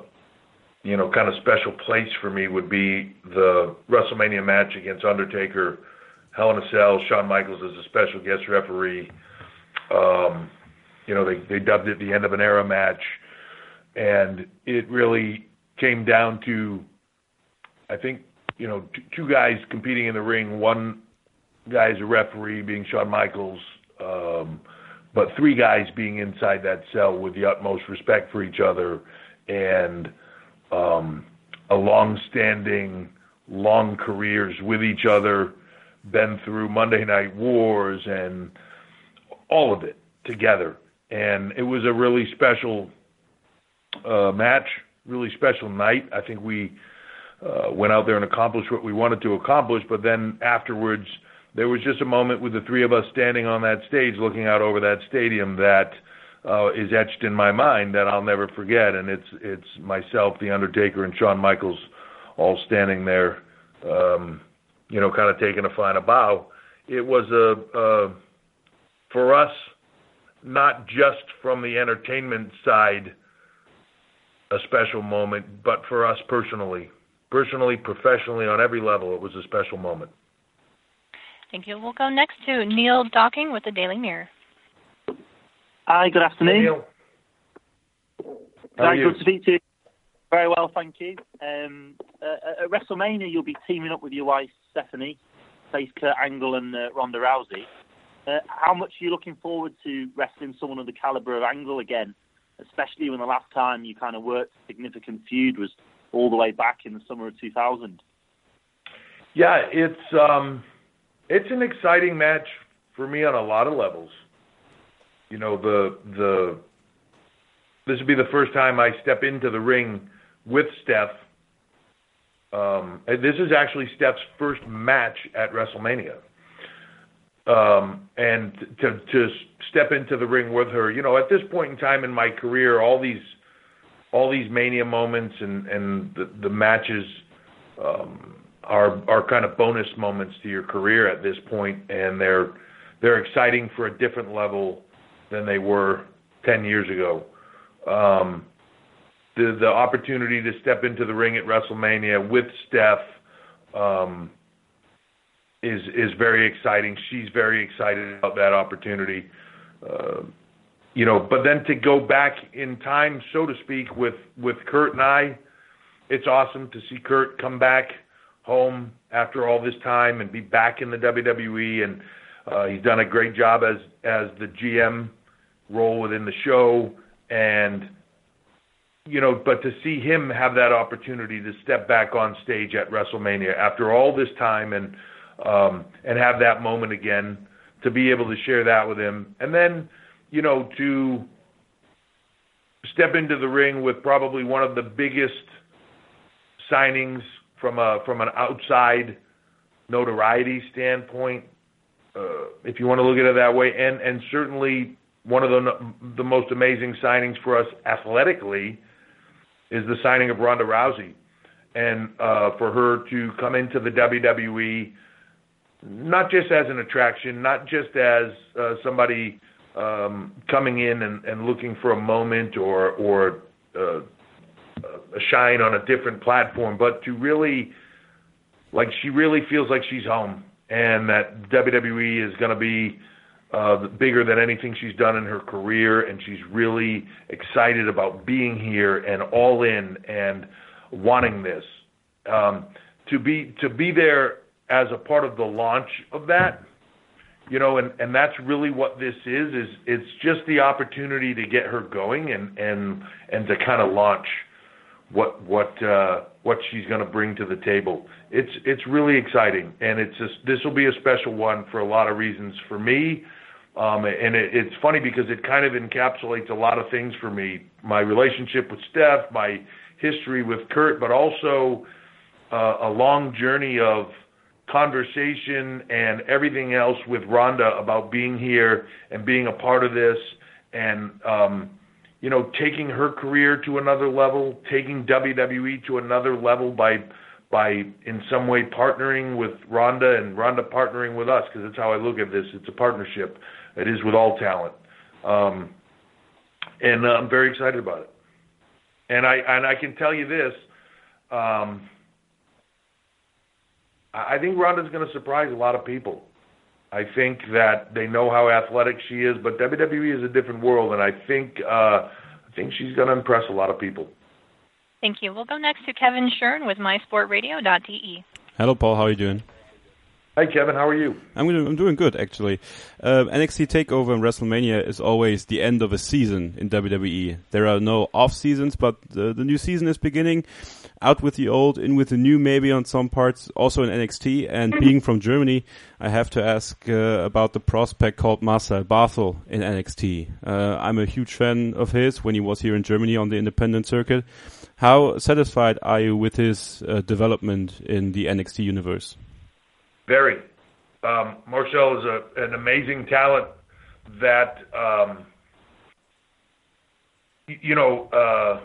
you know, kind of special place for me, would be the WrestleMania match against Undertaker, Hell in a Cell, Shawn Michaels as a special guest referee. Um, you know, they they dubbed it the end of an era match, and it really came down to, I think, you know, t- two guys competing in the ring. One guy is a referee, being Shawn Michaels, um, but three guys being inside that cell with the utmost respect for each other and um, a long-standing, long careers with each other, been through Monday Night Wars and all of it together. And it was a really special uh, match, really special night. I think we uh, went out there and accomplished what we wanted to accomplish. But then afterwards, there was just a moment with the three of us standing on that stage, looking out over that stadium that uh, is etched in my mind that I'll never forget. And it's it's myself, the Undertaker, and Shawn Michaels all standing there, um, you know, kind of taking a final bow. It was a uh, for us, not just from the entertainment side, a special moment, but for us personally, personally, professionally, on every level, it was a special moment. Thank you. We'll go next to Neil Docking with the Daily Mirror. Hi, good afternoon. How are you? Very good to speak to you. Very well, thank you. Um, uh, at WrestleMania, you'll be teaming up with your wife, Stephanie, face Kurt Angle and uh, Ronda Rousey. Uh, how much are you looking forward to wrestling someone of the caliber of Angle again, especially when the last time you kind of worked a significant feud was all the way back in the summer of 2000. Yeah, it's um, it's an exciting match for me on a lot of levels. You know, the the this would be the first time I step into the ring with Steph. Um, this is actually Steph's first match at WrestleMania. Um, and to to step into the ring with her, you know, at this point in time in my career, all these all these mania moments and and the, the matches um, are are kind of bonus moments to your career at this point, and they're they're exciting for a different level than they were ten years ago. Um, the the opportunity to step into the ring at WrestleMania with Steph um, is is very exciting. She's very excited about that opportunity. Uh, you know, but then to go back in time, so to speak, with with Kurt and I, it's awesome to see Kurt come back home after all this time and be back in the WWE. And uh, he's done a great job as as the GM role within the show. And you know, but to see him have that opportunity to step back on stage at WrestleMania after all this time and um, and have that moment again, to be able to share that with him, and then you know to step into the ring with probably one of the biggest signings from a from an outside notoriety standpoint, uh, if you want to look at it that way, and and certainly one of the the most amazing signings for us athletically is the signing of Ronda Rousey, and uh, for her to come into the WWE, not just as an attraction, not just as uh, somebody um, coming in and, and looking for a moment or or uh, a shine on a different platform, but to really, like, she really feels like she's home, and that WWE is going to be uh, bigger than anything she's done in her career, and she's really excited about being here and all in and wanting this. Um, to be to be there as a part of the launch of that, you know, and and that's really what this is. Is it's just the opportunity to get her going and and and to kind of launch what what uh, what she's going to bring to the table. It's it's really exciting, and it's this will be a special one for a lot of reasons for me. Um, and it, it's funny because it kind of encapsulates a lot of things for me: my relationship with Steph, my history with Kurt, but also uh, a long journey of conversation and everything else with Ronda about being here and being a part of this, and um, you know, taking her career to another level, taking WWE to another level by by in some way partnering with Ronda and Ronda partnering with us because that's how I look at this. It's a partnership. It is with all talent, um, and uh, I'm very excited about it. And I and I can tell you this. Um, I think Ronda's going to surprise a lot of people. I think that they know how athletic she is, but WWE is a different world, and I think uh, I think she's going to impress a lot of people. Thank you. We'll go next to Kevin Shern with MySportRadio.de. Hello, Paul. How are you doing? Hi, Kevin. How are you? I'm doing, I'm doing good, actually. Uh, NXT Takeover and WrestleMania is always the end of a season in WWE. There are no off seasons, but the, the new season is beginning. Out with the old, in with the new, maybe on some parts, also in NXT. And being from Germany, I have to ask uh, about the prospect called Marcel Barthel in NXT. Uh, I'm a huge fan of his when he was here in Germany on the independent circuit. How satisfied are you with his uh, development in the NXT universe? Very. Um, Marcel is a, an amazing talent that, um, you know, uh,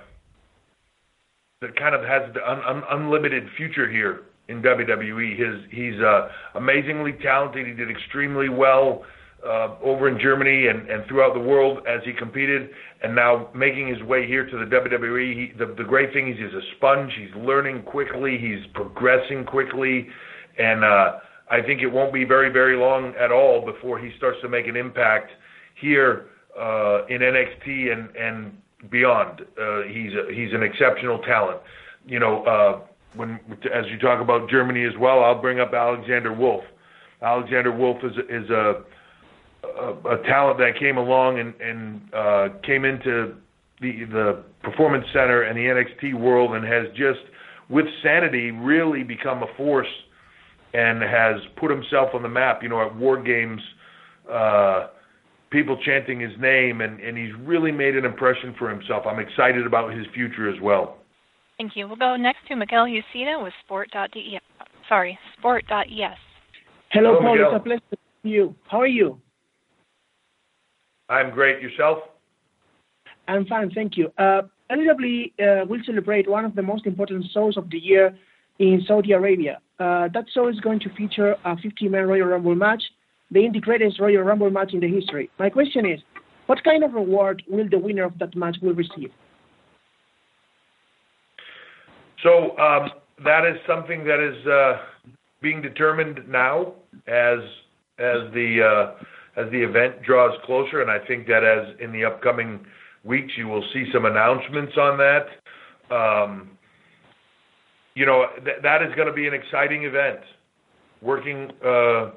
that kind of has the un- un- unlimited future here in WWE. His he's uh, amazingly talented. He did extremely well uh, over in Germany and, and throughout the world as he competed, and now making his way here to the WWE. He, the, the great thing is he's a sponge. He's learning quickly. He's progressing quickly, and uh, I think it won't be very very long at all before he starts to make an impact here uh, in NXT and and beyond. Uh, he's a, he's an exceptional talent. You know, uh, when as you talk about Germany as well, I'll bring up Alexander Wolf. Alexander Wolf is is a a, a talent that came along and and uh, came into the the performance center and the NXT world and has just with SAnitY, really become a force and has put himself on the map. You know, at War Games, uh, people chanting his name, and, and he's really made an impression for himself. I'm excited about his future as well. Thank you. We'll go next to Miguel Uceda with Sport.de. Sorry, Sport.es. Hello, Hello, Paul. Miguel. It's a pleasure to see you. How are you? I'm great. Yourself? I'm fine, thank you. Uh, WWE uh, will celebrate one of the most important shows of the year in Saudi Arabia. Uh, that show is going to feature a 50-man Royal Rumble match, the indie greatest Royal Rumble match in the history. My question is, what kind of reward will the winner of that match will receive? So um, that is something that is uh, being determined now as as the uh, as the event draws closer, and I think that as in the upcoming weeks you will see some announcements on that. Um, you know th- that is going to be an exciting event. Working uh,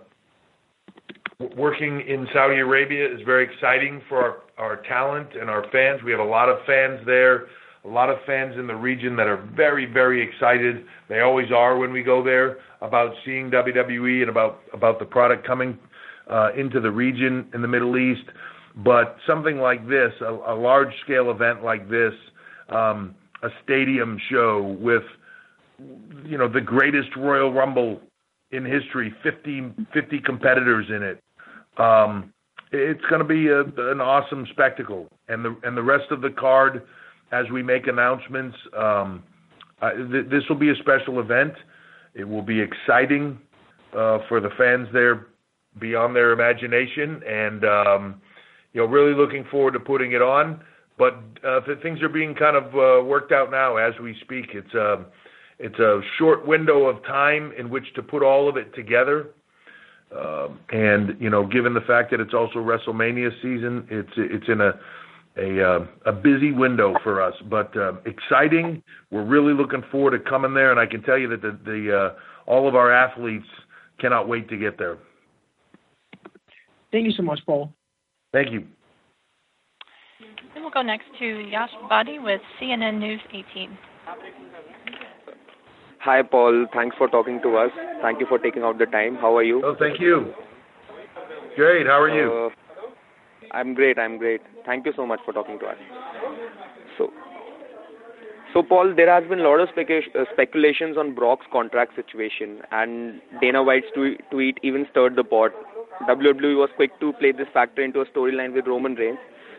working in Saudi Arabia is very exciting for our, our talent and our fans. We have a lot of fans there a lot of fans in the region that are very, very excited. They always are when we go there about seeing WWE and about about the product coming uh, into the region in the Middle East. But something like this, a, a large scale event like this, um, a stadium show with you know the greatest Royal Rumble in history, 50, 50 competitors in it. Um, it's going to be a, an awesome spectacle, and the and the rest of the card as we make announcements. Um, uh, th- this will be a special event. It will be exciting uh, for the fans there beyond their imagination, and um, you know, really looking forward to putting it on. But uh, th- things are being kind of uh, worked out now as we speak. It's a it's a short window of time in which to put all of it together. Um, and you know, given the fact that it's also WrestleMania season, it's it's in a a uh, a busy window for us, but uh, exciting. We're really looking forward to coming there, and I can tell you that the, the uh, all of our athletes cannot wait to get there. Thank you so much, Paul. Thank you. Then we'll go next to Yash Badi with CNN News 18. Hi, Paul. Thanks for talking to us. Thank you for taking out the time. How are you? Oh, thank you. Great. How are you? Uh, I'm great. I'm great. Thank you so much for talking to us. So, so Paul, there has been a lot of specu- uh, speculations on Brock's contract situation, and Dana White's tweet, tweet even stirred the pot. WWE was quick to play this factor into a storyline with Roman Reigns.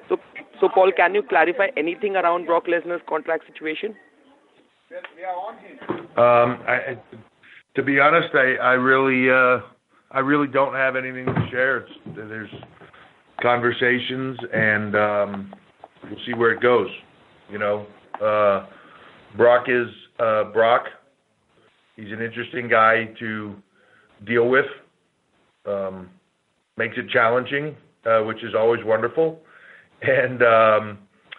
So, so Paul, can you clarify anything around Brock Lesnar's contract situation? Um, I, to be honest, I, I really, uh, I really don't have anything to share. It's, there's conversations, and um, we'll see where it goes. You know, uh, Brock is uh, Brock. He's an interesting guy to deal with. Um, makes it challenging, uh, which is always wonderful, and um,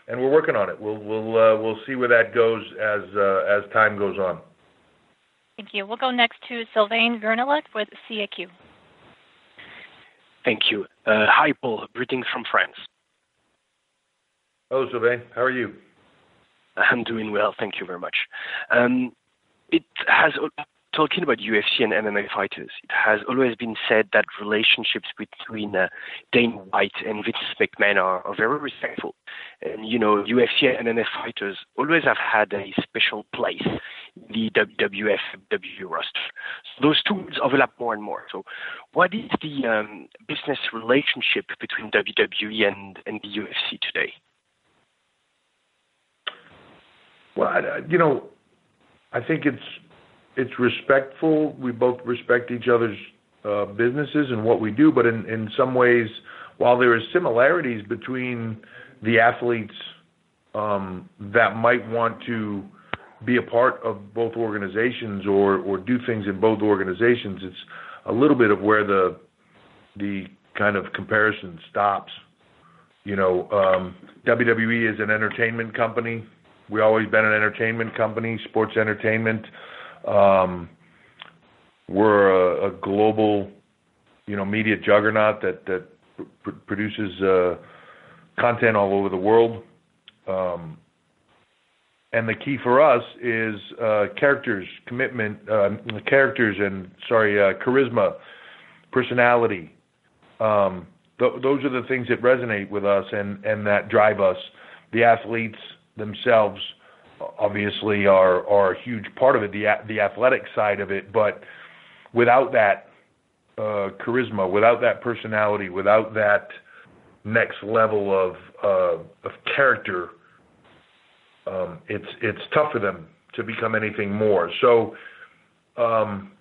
and we're working on it. We'll we'll uh, we'll see where that goes as uh, as time goes on. Thank you. We'll go next to Sylvain Gernelec with CAQ. Thank you. Uh, hi, Paul. Greetings from France. Hello, Sylvain. How are you? I'm doing well. Thank you very much. Um, it has talking about UFC and MMA fighters. It has always been said that relationships between uh, Dana White and Vince McMahon are, are very respectful. And you know, UFC and MMA fighters always have had a special place in the WWF WWE roster. So those two worlds overlap more and more. So, what is the um, business relationship between WWE and, and the UFC today? Well, you know, I think it's it's respectful. We both respect each other's uh, businesses and what we do, but in in some ways, while there is similarities between the athletes um, that might want to be a part of both organizations or or do things in both organizations, it's a little bit of where the the kind of comparison stops. You know, um, WWE is an entertainment company. We always been an entertainment company, sports entertainment. Um, we're a, global, you know, media juggernaut that that pr- produces uh, content all over the world. Um, and the key for us is uh, characters, commitment, uh, characters, and sorry, uh, charisma, personality. Um, th- those are the things that resonate with us and and that drive us. The athletes themselves, obviously, are are a huge part of it. The the athletic side of it, but without that uh, charisma, without that personality, without that next level of uh, of character um, it's it's tough for them to become anything more. So, um,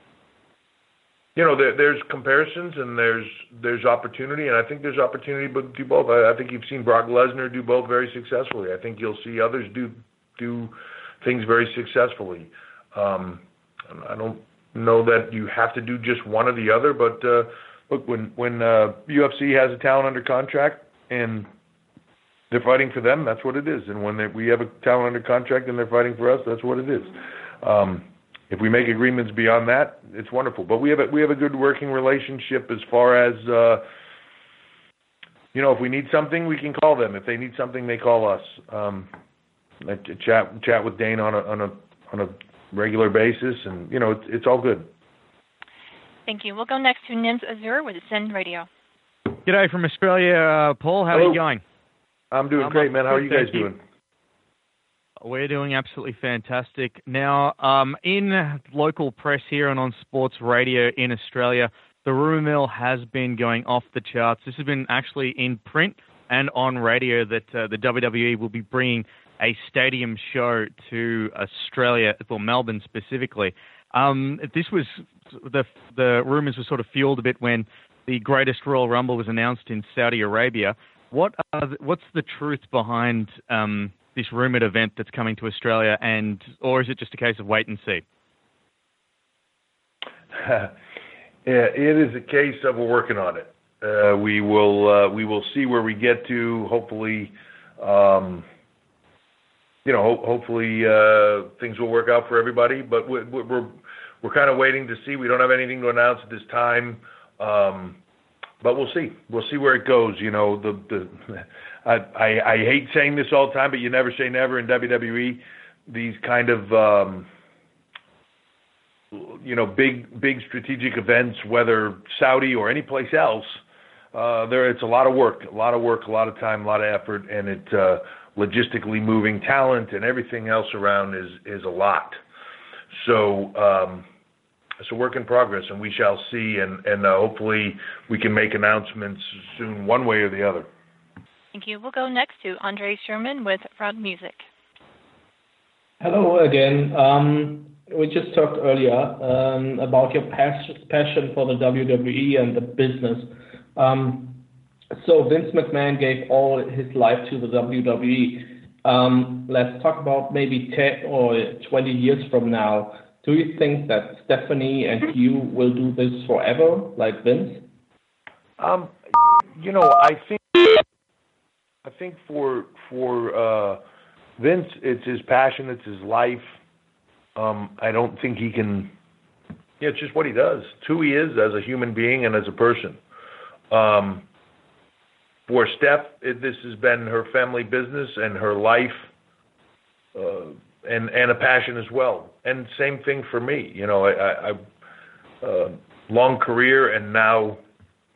you know, there, there's comparisons and there's there's opportunity, and I think there's opportunity to do both. I, I think you've seen Brock Lesnar do both very successfully. I think you'll see others do do things very successfully. Um, I don't know that you have to do just one or the other, but uh, look, when when uh, UFC has a talent under contract and they're fighting for them. That's what it is. And when they, we have a talent under contract and they're fighting for us, that's what it is. Um, if we make agreements beyond that, it's wonderful. But we have a, we have a good working relationship as far as uh, you know. If we need something, we can call them. If they need something, they call us. Um, I chat chat with Dana on a on a on a regular basis, and you know it's it's all good. Thank you. We'll go next to Nims Azur with Zen Radio. G'day from Australia, uh, Paul. How Hello. are you going? I'm doing great, man. How are you guys doing? We're doing absolutely fantastic. Now, um, in local press here and on sports radio in Australia, the rumour mill has been going off the charts. This has been actually in print and on radio that uh, the WWE will be bringing a stadium show to Australia, well, Melbourne specifically. Um, this was the the rumours were sort of fueled a bit when the greatest Royal Rumble was announced in Saudi Arabia. What the, what's the truth behind um, this rumored event that's coming to Australia, and or is it just a case of wait and see? yeah, it is a case of we're working on it. Uh, we will uh, we will see where we get to. Hopefully, um, you know, ho- hopefully uh, things will work out for everybody. But we're kind of waiting to see. We don't have anything to announce at this time. Um, but we'll see. We'll see where it goes. You know, I, hate saying this all the time, but you never say never in WWE. These kind of um, you know big big strategic events, whether Saudi or any place else, uh, there it's a lot of work, a lot of work, a lot of time, a lot of effort, and it uh, logistically moving talent and everything else around is is a lot. So um, it's a work in progress, and we shall see. And, and uh, hopefully, we can make announcements soon, one way or the other. Thank you. We'll go next to Andre Sherman with Fraud Music. Hello again. Um, we just talked earlier um, about your passion for the WWE and the business. So Vince McMahon gave all his life to the WWE. Um, let's talk about maybe 10 or 20 years from now. Do you think that Stephanie and you will do this forever, like Vince? Um, you know, I think I think for for uh, Vince, it's his passion, it's his life. Um, I don't think he can. Yeah, it's just what he does. It's who he is as a human being and as a person. Um, for Steph, this has been her family business and her life. Uh, and and a passion as well. And same thing for me. You know, I, I, I uh, long career and now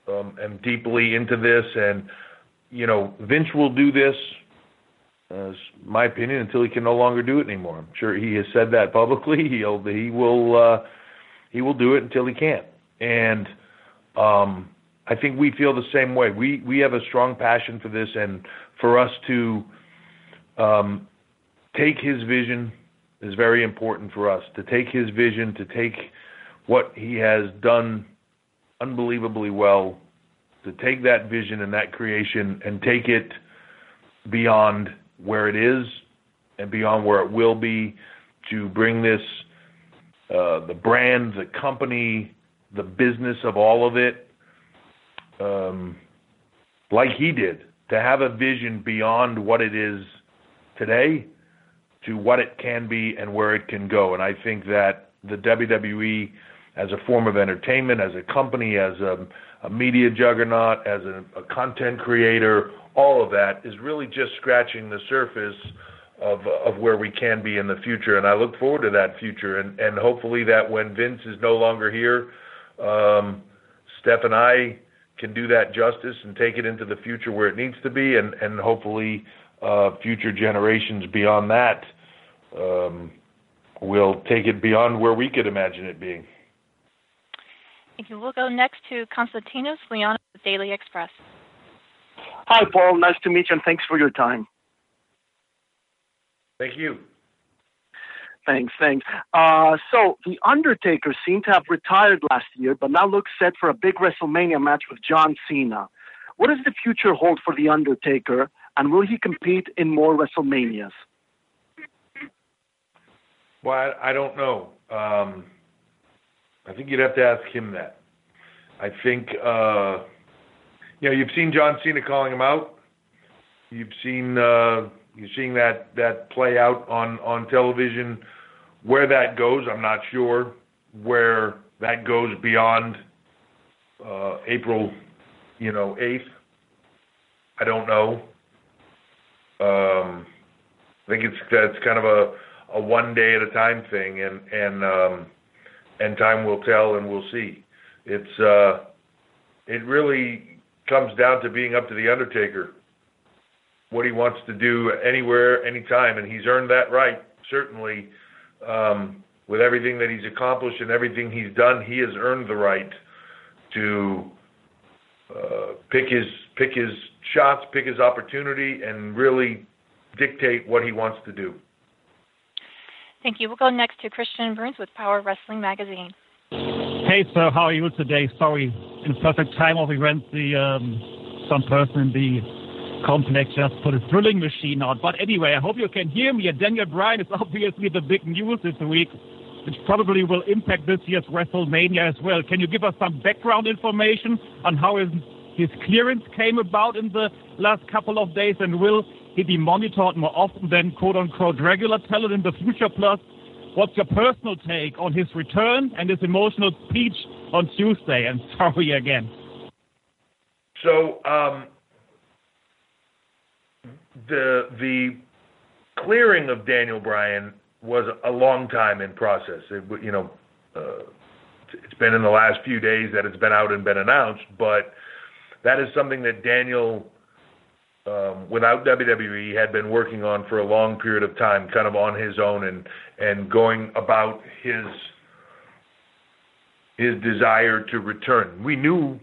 um, am deeply into this. And you know, Vince will do this. Uh, my opinion until he can no longer do it anymore. I'm sure he has said that publicly. He'll he will uh, he will do it until he can't. And um, I think we feel the same way. We we have a strong passion for this, and for us to um, take his vision is very important for us. To take his vision, to take what he has done unbelievably well, to take that vision and that creation and take it beyond where it is and beyond where it will be, to bring this, uh, the brand, the company, the business of all of it, um, like he did, to have a vision beyond what it is today to what it can be and where it can go. And I think that the WWE, as a form of entertainment, as a company, as a, a media juggernaut, as a, a content creator, all of that is really just scratching the surface of of where we can be in the future, and I look forward to that future. And and hopefully that when Vince is no longer here, um, Steph and I can do that justice and take it into the future where it needs to be, and and hopefully uh, future generations beyond that um, will take it beyond where we could imagine it being. Thank you. We'll go next to Konstantinos Leon with Daily Express. Hi, Paul. Nice to meet you, and thanks for your time. Thank you. Thanks, thanks. Uh, so the Undertaker seemed to have retired last year, but now looks set for a big WrestleMania match with John Cena. What does the future hold for the Undertaker, and will he compete in more WrestleManias? Well, I, I don't know. Um, I think you'd have to ask him that. I think uh, you know you've seen John Cena calling him out. You've seen uh, you're seeing that that play out on on television. Where that goes, I'm not sure. Where that goes beyond uh, April, you know, eighth, I don't know. Um, I think it's that's kind of a a one day at a time thing, and and um, and time will tell, and we'll see. It's uh, it really comes down to being up to the Undertaker what he wants to do anywhere, anytime, and he's earned that right. Certainly, um, with everything that he's accomplished and everything he's done, he has earned the right to uh, pick his pick his shots, pick his opportunity, and really dictate what he wants to do. Thank you. We'll go next to Christian Burns with Power Wrestling Magazine. Hey, sir, how are you today? Sorry, in perfect time of event, the um, some person in the complex just put a drilling machine out. But anyway, I hope you can hear me. Daniel Bryan is obviously the big news this week, which probably will impact this year's WrestleMania as well. Can you give us some background information on how his, his clearance came about in the last couple of days? And will he be monitored more often than quote unquote regular talent in the future? Plus, what's your personal take on his return and his emotional speech on Tuesday? And sorry again. So, um, the the clearing of Daniel Bryan was a long time in process. It, you know, uh, it's been in the last few days that it's been out and been announced, but that is something that Daniel, um, without WWE, had been working on for a long period of time, kind of on his own and and going about his his desire to return. We knew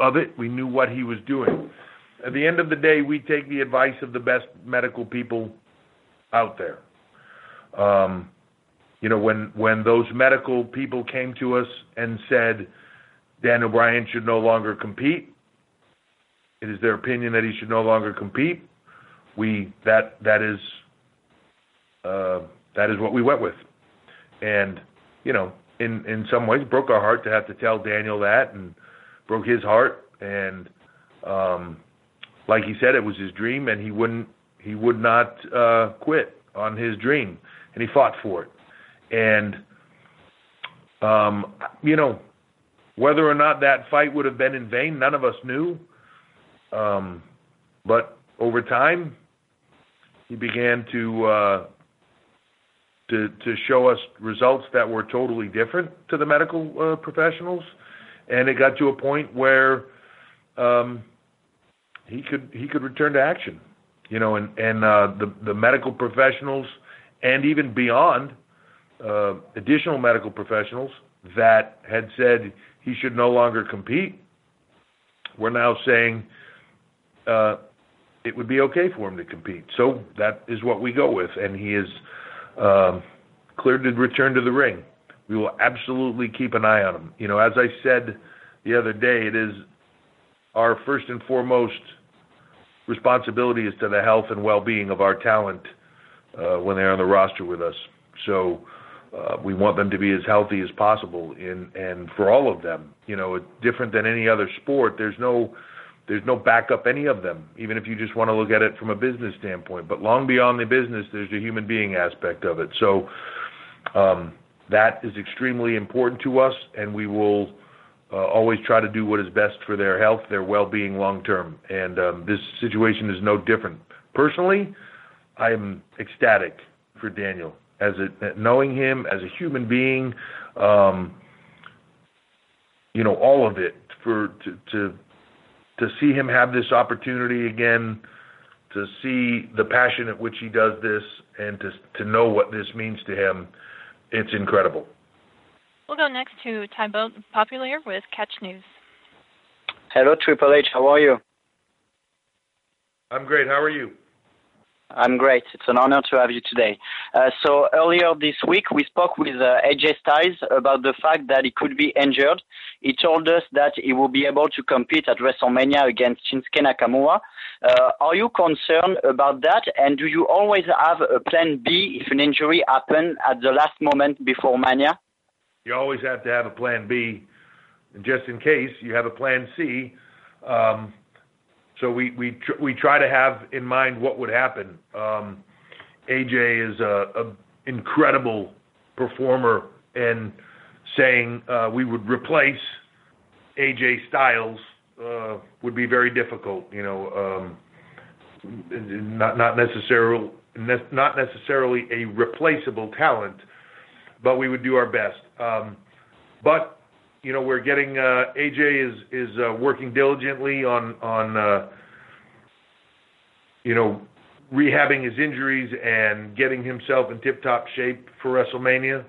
of it. We knew what he was doing at the end of the day, we take the advice of the best medical people out there. Um, you know, when when those medical people came to us and said Daniel Bryan should no longer compete, it is their opinion that he should no longer compete. We that that is uh, that is what we went with, and you know, in in some ways, broke our heart to have to tell Daniel that, and broke his heart, and um, like he said, it was his dream, and he wouldn't he would not uh, quit on his dream, and he fought for it. And um, you know, whether or not that fight would have been in vain, none of us knew. Um, but over time, he began to uh, to to show us results that were totally different to the medical uh, professionals, and it got to a point where um, he could he could return to action. You know, and and uh, the the medical professionals and even beyond uh, additional medical professionals that had said he should no longer compete, we're now saying uh, it would be okay for him to compete. So that is what we go with, and he is um, cleared to return to the ring. We will absolutely keep an eye on him. You know, as I said the other day, it is our first and foremost responsibility is to the health and well-being of our talent uh, when they're on the roster with us. So uh, we want them to be as healthy as possible, and for all of them, you know, different than any other sport. There's no there's no backup any of them, even if you just want to look at it from a business standpoint. But long beyond the business, there's the human being aspect of it. So um, that is extremely important to us, and we will always try to do what is best for their health, their well-being long term. And um, this situation is no different. Personally, I'm ecstatic for Daniel as a, knowing him as a human being, um, you know, all of it for to to to see him have this opportunity again, to see the passion at which he does this, and to to know what this means to him, it's incredible. We'll go next to Thibaut Popular with Catch News. Hello, Triple H. How are you? I'm great. How are you? I'm great. It's an honor to have you today. Uh, so earlier this week, we spoke with uh, AJ Styles about the fact that he could be injured. He told us that he will be able to compete at WrestleMania against Shinsuke Nakamura. Uh, are you concerned about that? And do you always have a plan B if an injury happens at the last moment before Mania? You always have to have a plan B, and just in case you have a plan C. Um, so we we tr- we try to have in mind what would happen. Um, AJ is a, a incredible performer, and saying uh, we would replace AJ Styles uh, would be very difficult. You know, um, not not necessarily not necessarily a replaceable talent, but we would do our best. Um, but you know, we're getting uh, AJ is is uh, working diligently on on uh, you know rehabbing his injuries and getting himself in tip-top shape for WrestleMania.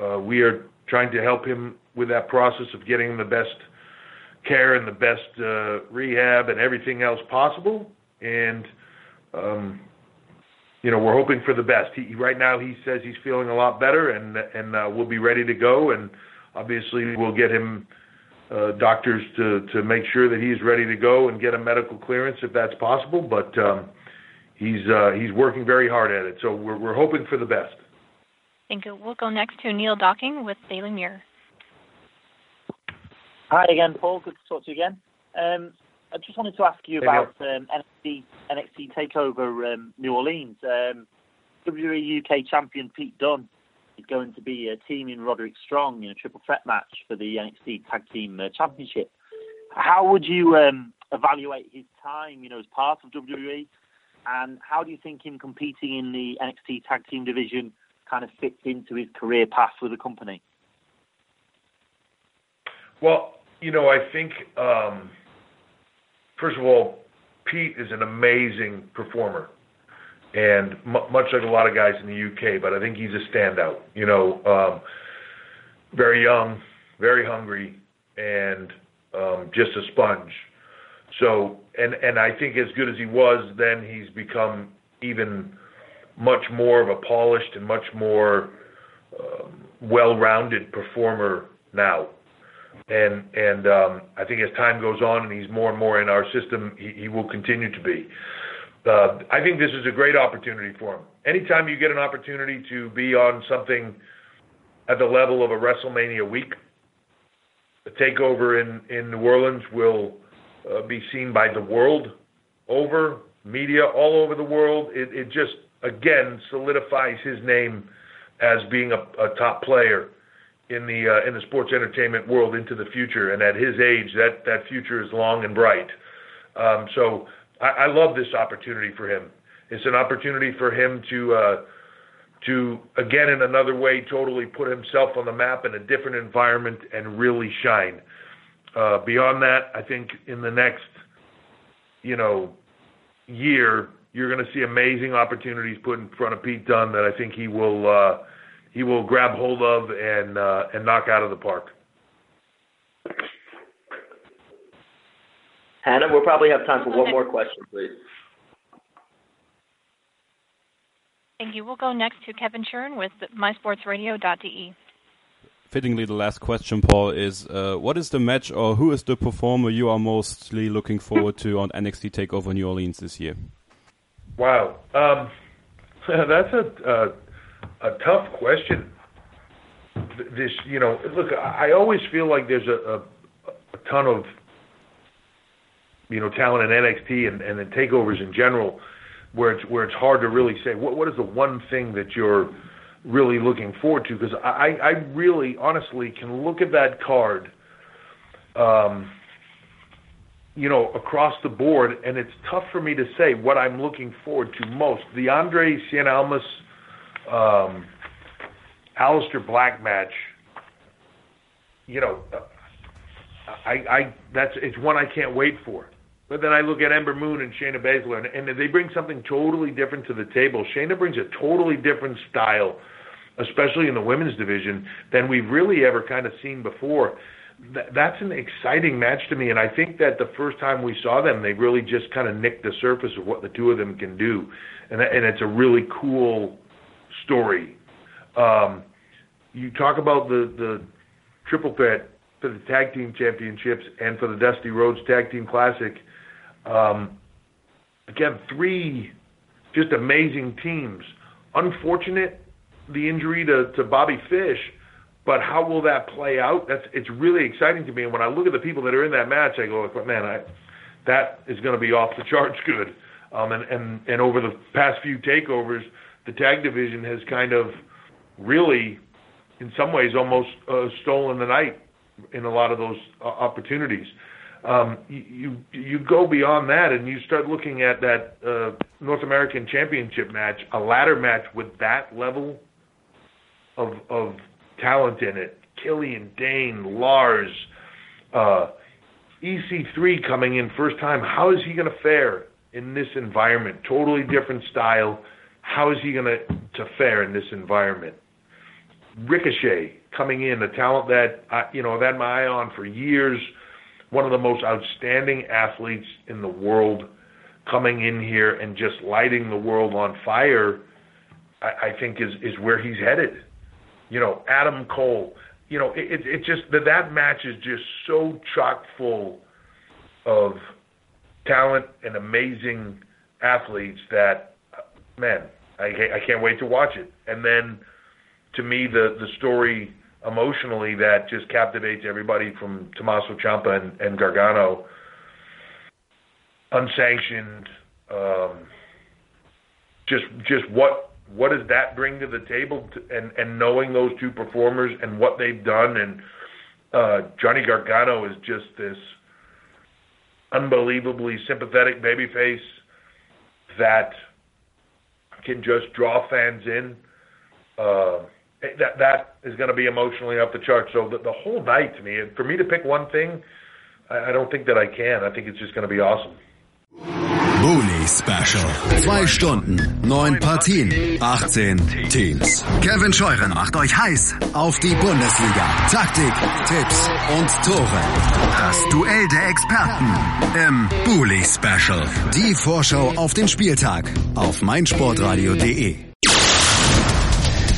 Uh, we are trying to help him with that process of getting the best care and the best uh, rehab and everything else possible. And um, you know, we're hoping for the best. He right now he says he's feeling a lot better and and uh, we'll be ready to go. And obviously we'll get him uh, doctors to to make sure that he's ready to go and get a medical clearance if that's possible. But um, he's uh, he's working very hard at it. So we're we're hoping for the best. Thank you. We'll go next to Neil Docking with Daily Mirror. Hi again, Paul. Good to talk to you again. Um, I just wanted to ask you about um, NXT NXT Takeover um, New Orleans. Um, WWE UK champion Pete Dunne is going to be uh, teaming Roderick Strong in a triple threat match for the NXT Tag Team uh, Championship. How would you um, evaluate his time, you know, as part of WWE, and how do you think him competing in the NXT Tag Team division kind of fits into his career path with the company? Well, you know, I think um, first of all, Pete is an amazing performer, and much like a lot of guys in the UK, but I think he's a standout. You know, um, very young, very hungry, and um, just a sponge. So, and and I think as good as he was then, he's become even much more of a polished and much more um, well-rounded performer now. And and um, I think as time goes on and he's more and more in our system, he, will continue to be. Uh, I think this is a great opportunity for him. Anytime you get an opportunity to be on something at the level of a WrestleMania week, the takeover in, in New Orleans will uh, be seen by the world over, media all over the world. It, just, again, solidifies his name as being a top player in the uh, in the sports entertainment world into the future. And at his age, that that future is long and bright. Um, so I, I love this opportunity for him. It's an opportunity for him to uh, to again in another way totally put himself on the map in a different environment and really shine. Uh, beyond that, I think in the next you know year you're going to see amazing opportunities put in front of Pete Dunne that I think he will uh, he will grab hold of and uh, and knock out of the park. Hannah, we'll probably have time for one more question, please. Thank you. We'll go next to Kevin Shern with mysportsradio.de. Fittingly, the last question, Paul, is uh, what is the match or who is the performer you are mostly looking forward to on NXT Takeover New Orleans this year? Wow, um, that's a, a a tough question. This, you know, look, I always feel like there's a, a, a ton of you know talent in NXT and, and in takeovers in general, where it's where it's hard to really say what what is the one thing that you're really looking forward to because I I really honestly can look at that card, um, you know, across the board, and it's tough for me to say what I'm looking forward to most. The Andrade Cien Almas, um, Aleister Black match, you know, I, I that's it's one I can't wait for. But then I look at Ember Moon and Shayna Baszler, and, and they bring something totally different to the table. Shayna brings a totally different style, especially in the women's division, than we've really ever kind of seen before. Th- that's an exciting match to me, and I think that the first time we saw them, they really just kind of nicked the surface of what the two of them can do, and and it's a really cool story. Um, you talk about the the triple threat for the tag team championships and for the Dusty Rhodes Tag Team Classic. Um, again, three just amazing teams. Unfortunate the injury to, to Bobby Fish, but how will that play out? That's it's really exciting to me. And when I look at the people that are in that match, I go, man, I, that is going to be off the charts good. Um, and, and and over the past few takeovers, the tag division has kind of really, in some ways, almost uh, stolen the night in a lot of those uh, opportunities. Um, you, you go beyond that and you start looking at that uh, North American Championship match, a ladder match with that level of of talent in it. Killian Dain, Lars, uh, EC3 coming in first time. How is he going to fare in this environment? Totally different style. How is he going to to fare in this environment? Ricochet coming in, a talent that I, you know I've had my eye on for years, one of the most outstanding athletes in the world, coming in here and just lighting the world on fire. I, I think is is where he's headed. You know, Adam Cole. You know, it, it, it just that that match is just so chock full of talent and amazing athletes that man, I I can't wait to watch it. And then to me the the story emotionally that just captivates everybody from Tommaso Ciampa and, and Gargano. Unsanctioned, um, just just what what does that bring to the table? To, and and knowing those two performers and what they've done, and uh, Johnny Gargano is just this unbelievably sympathetic babyface that can just draw fans in. Uh, that that is going to be emotionally up the chart. So the, the whole night to me, for me to pick one thing, I, I don't think that I can. I think it's just going to be awesome. Bully Special. Zwei Stunden, neun Partien, 18 Teams. Kevin Scheuren macht euch heiß auf die Bundesliga. Taktik, Tipps und Tore. Das Duell der Experten im Bully Special. Die Vorschau auf den Spieltag auf meinsportradio.de.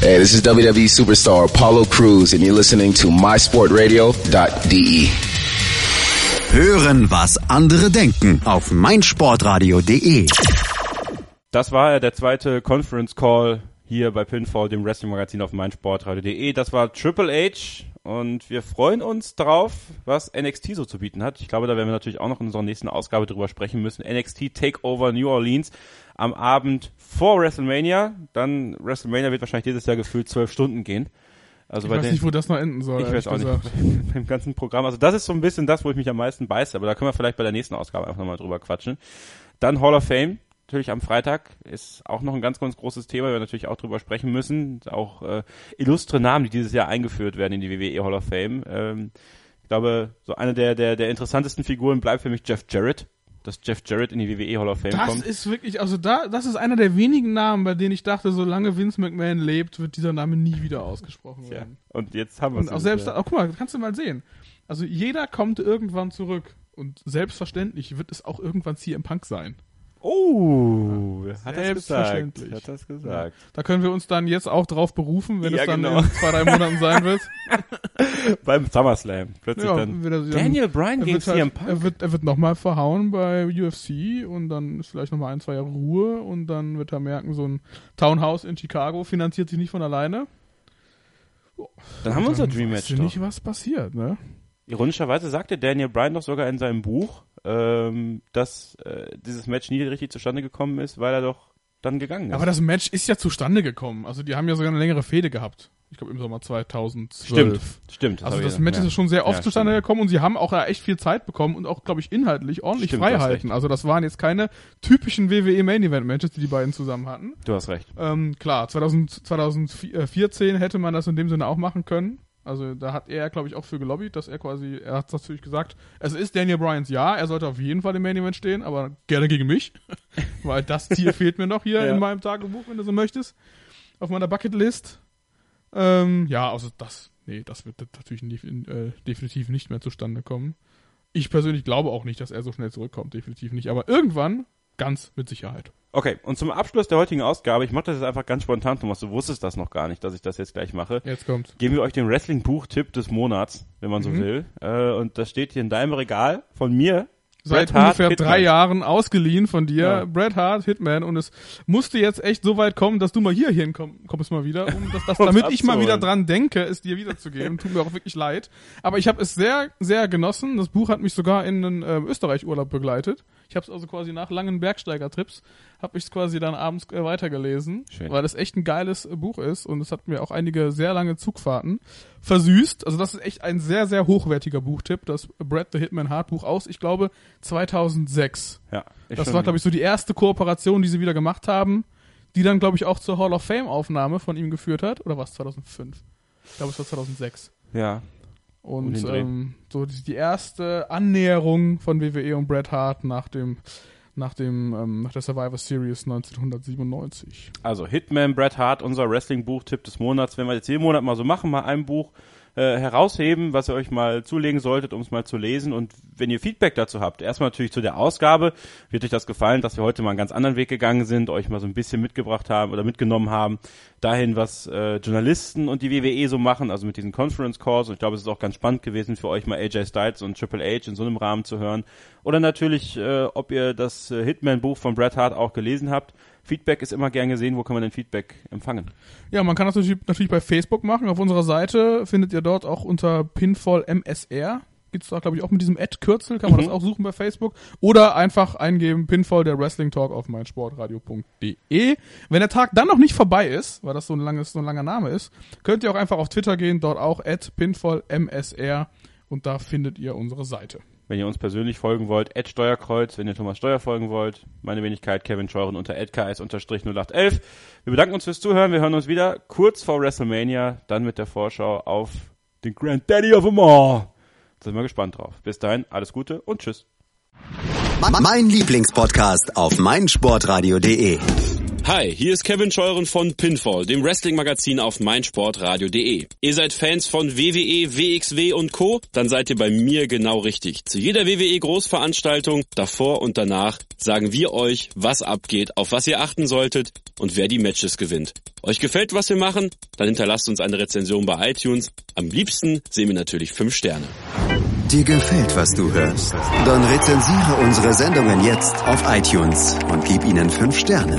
Hey, this is WWE superstar Apollo Cruz and you're listening to mysportradio.de. Hören, was andere denken auf meinsportradio.de. Das war der zweite Conference Call hier bei Pinfall, dem Wrestling Magazin auf meinsportradio.de. Das war Triple H und wir freuen uns drauf, was NXT so zu bieten hat. Ich glaube, da werden wir natürlich auch noch in unserer nächsten Ausgabe drüber sprechen müssen. NXT Takeover New Orleans am Abend vor WrestleMania. Dann WrestleMania wird wahrscheinlich dieses Jahr gefühlt zwölf Stunden gehen. Also ich weiß den, nicht, wo das noch enden soll. Ich weiß auch gesagt. nicht. Beim ganzen Programm. Also das ist so ein bisschen das, wo ich mich am meisten beiße. Aber da können wir vielleicht bei der nächsten Ausgabe einfach nochmal drüber quatschen. Dann Hall of Fame. Natürlich am Freitag ist auch noch ein ganz, ganz großes Thema, wir natürlich auch drüber sprechen müssen. Auch äh, illustre Namen, die dieses Jahr eingeführt werden in die WWE Hall of Fame. Ähm, ich glaube, so eine der, der, der interessantesten Figuren bleibt für mich Jeff Jarrett, dass Jeff Jarrett in die WWE Hall of Fame Das kommt. ist wirklich, also da, das ist einer der wenigen Namen, bei denen ich dachte, solange Vince McMahon lebt, wird dieser Name nie wieder ausgesprochen werden. Und jetzt haben wir Und auch selbst, oh, guck mal, kannst du mal sehen. Also jeder kommt irgendwann zurück. Und selbstverständlich wird es auch irgendwann CM Punk sein. Oh, hat Selbstverständlich. gesagt. Hat das gesagt. Ja. Da können wir uns dann jetzt auch drauf berufen, wenn Ja, es dann genau. in zwei, drei Monaten sein wird. Beim SummerSlam. Plötzlich dann. wieder- Daniel Bryan er gegen wird halt- CM Punk. Er wird, er wird nochmal verhauen bei UFC und dann ist vielleicht nochmal ein, zwei Jahre Ruhe und dann wird er merken, so ein Townhouse in Chicago finanziert sich nicht von alleine. Dann haben wir unser Dann Dream Match doch. nicht, was passiert, ne? Ironischerweise sagte Daniel Bryan doch sogar in seinem Buch, ähm, dass äh, dieses Match nie richtig zustande gekommen ist, weil er doch dann gegangen ist. Aber das Match ist ja zustande gekommen. Also die haben ja sogar eine längere Fehde gehabt. Ich glaube im Sommer 2012. Stimmt, stimmt, das Also das Match ja. ist schon sehr oft Ja, zustande stimmt. gekommen und sie haben auch ja echt viel Zeit bekommen und auch, glaube ich, inhaltlich ordentlich Stimmt, Freiheiten. Also das waren jetzt keine typischen WWE Main Event Matches, die die beiden zusammen hatten. Du hast recht. Ähm, klar, 2000, 2014 hätte man das in dem Sinne auch machen können. Also da hat er, glaube ich, auch für gelobbyt, dass er quasi, er hat natürlich gesagt, es ist Daniel Bryans ja, er sollte auf jeden Fall im Main Event stehen, aber gerne gegen mich, weil das Ziel fehlt mir noch hier Ja. in meinem Tagebuch, wenn du so möchtest, auf meiner Bucketlist. Ähm, ja, also das, nee, das wird natürlich nie, äh, definitiv nicht mehr zustande kommen. Ich persönlich glaube auch nicht, dass er so schnell zurückkommt, definitiv nicht, aber irgendwann ganz mit Sicherheit. Okay, und zum Abschluss der heutigen Ausgabe, ich mache das jetzt einfach ganz spontan, Thomas, du wusstest das noch gar nicht, dass ich das jetzt gleich mache. Jetzt kommt's. Geben wir euch den Wrestling-Buch-Tipp des Monats, wenn man so Mhm. will. Äh, und das steht hier in deinem Regal von mir. Seit Hart, ungefähr Hitman. drei Jahren ausgeliehen von dir, Ja. Bret Hart, Hitman, und es musste jetzt echt so weit kommen, dass du mal hier hinkommst mal wieder, um das, das, damit ich mal wieder dran denke, es dir wiederzugeben. Tut mir auch wirklich leid. Aber ich habe es sehr, sehr genossen. Das Buch hat mich sogar in einen äh, Österreich-Urlaub begleitet. Ich habe es also quasi nach langen Bergsteigertrips, habe ich es quasi dann abends äh, weitergelesen, Schön. weil es echt ein geiles äh, Buch ist und es hat mir auch einige sehr lange Zugfahrten versüßt. Also das ist echt ein sehr, sehr hochwertiger Buchtipp, das Brad the Hitman Hart Buch aus, ich glaube, 2006. Ja, Das war, glaube ich, so die erste Kooperation, die sie wieder gemacht haben, die dann, glaube ich, auch zur Hall of Fame Aufnahme von ihm geführt hat. Oder war es 2005? Ich glaube, es war 2006. Ja. Und ähm, so die, die erste Annäherung von WWE und Bret Hart nach dem nach dem ähm, nach der Survivor Series 1997. Also Hitman, Bret Hart, unser Wrestling-Buch-Tipp des Monats. Wenn wir jetzt jeden Monat mal so machen, mal ein Buch äh, herausheben, was ihr euch mal zulegen solltet, um es mal zu lesen. Und wenn ihr Feedback dazu habt, erstmal natürlich zu der Ausgabe, wird euch das gefallen, dass wir heute mal einen ganz anderen Weg gegangen sind, euch mal so ein bisschen mitgebracht haben oder mitgenommen haben, dahin, was äh, Journalisten und die WWE so machen, also mit diesen Conference Calls. Und ich glaube, es ist auch ganz spannend gewesen für euch mal AJ Styles und Triple H in so einem Rahmen zu hören. Oder natürlich, äh, ob ihr das äh, Hitman-Buch von Bret Hart auch gelesen habt. Feedback ist immer gern gesehen. Wo kann man denn Feedback empfangen? Ja, man kann das natürlich, natürlich bei Facebook machen. Auf unserer Seite findet ihr dort auch unter Pinfall MSR. Gibt's da, glaube ich, auch mit diesem Ad-Kürzel, kann man Mhm. das auch suchen bei Facebook. Oder einfach eingeben Pinfall der Wrestling Talk auf meinsportradio.de. Wenn der Tag dann noch nicht vorbei ist, weil das so ein langes, so ein langer Name ist, könnt ihr auch einfach auf Twitter gehen, dort auch at Pinfall MSR und da findet ihr unsere Seite. Wenn ihr uns persönlich folgen wollt, Ed Steuerkreuz, wenn ihr Thomas Steuer folgen wollt, meine Wenigkeit Kevin Scheuren unter @ks_0811. Wir bedanken uns fürs Zuhören, wir hören uns wieder kurz vor WrestleMania, dann mit der Vorschau auf den Grand Daddy of them all. Da sind wir gespannt drauf. Bis dahin, alles Gute und tschüss. Mein Lieblingspodcast auf meinsportradio.de. Hi, hier ist Kevin Scheuren von Pinfall, dem Wrestling-Magazin auf meinsportradio.de. Ihr seid Fans von WWE, WXW und Co? Dann seid ihr bei mir genau richtig. Zu jeder WWE-Großveranstaltung, davor und danach, sagen wir euch, was abgeht, auf was ihr achten solltet und wer die Matches gewinnt. Euch gefällt, was wir machen? Dann hinterlasst uns eine Rezension bei iTunes. Am liebsten sehen wir natürlich 5 Sterne. Dir gefällt, was du hörst? Dann rezensiere unsere Sendungen jetzt auf iTunes und gib ihnen fünf Sterne.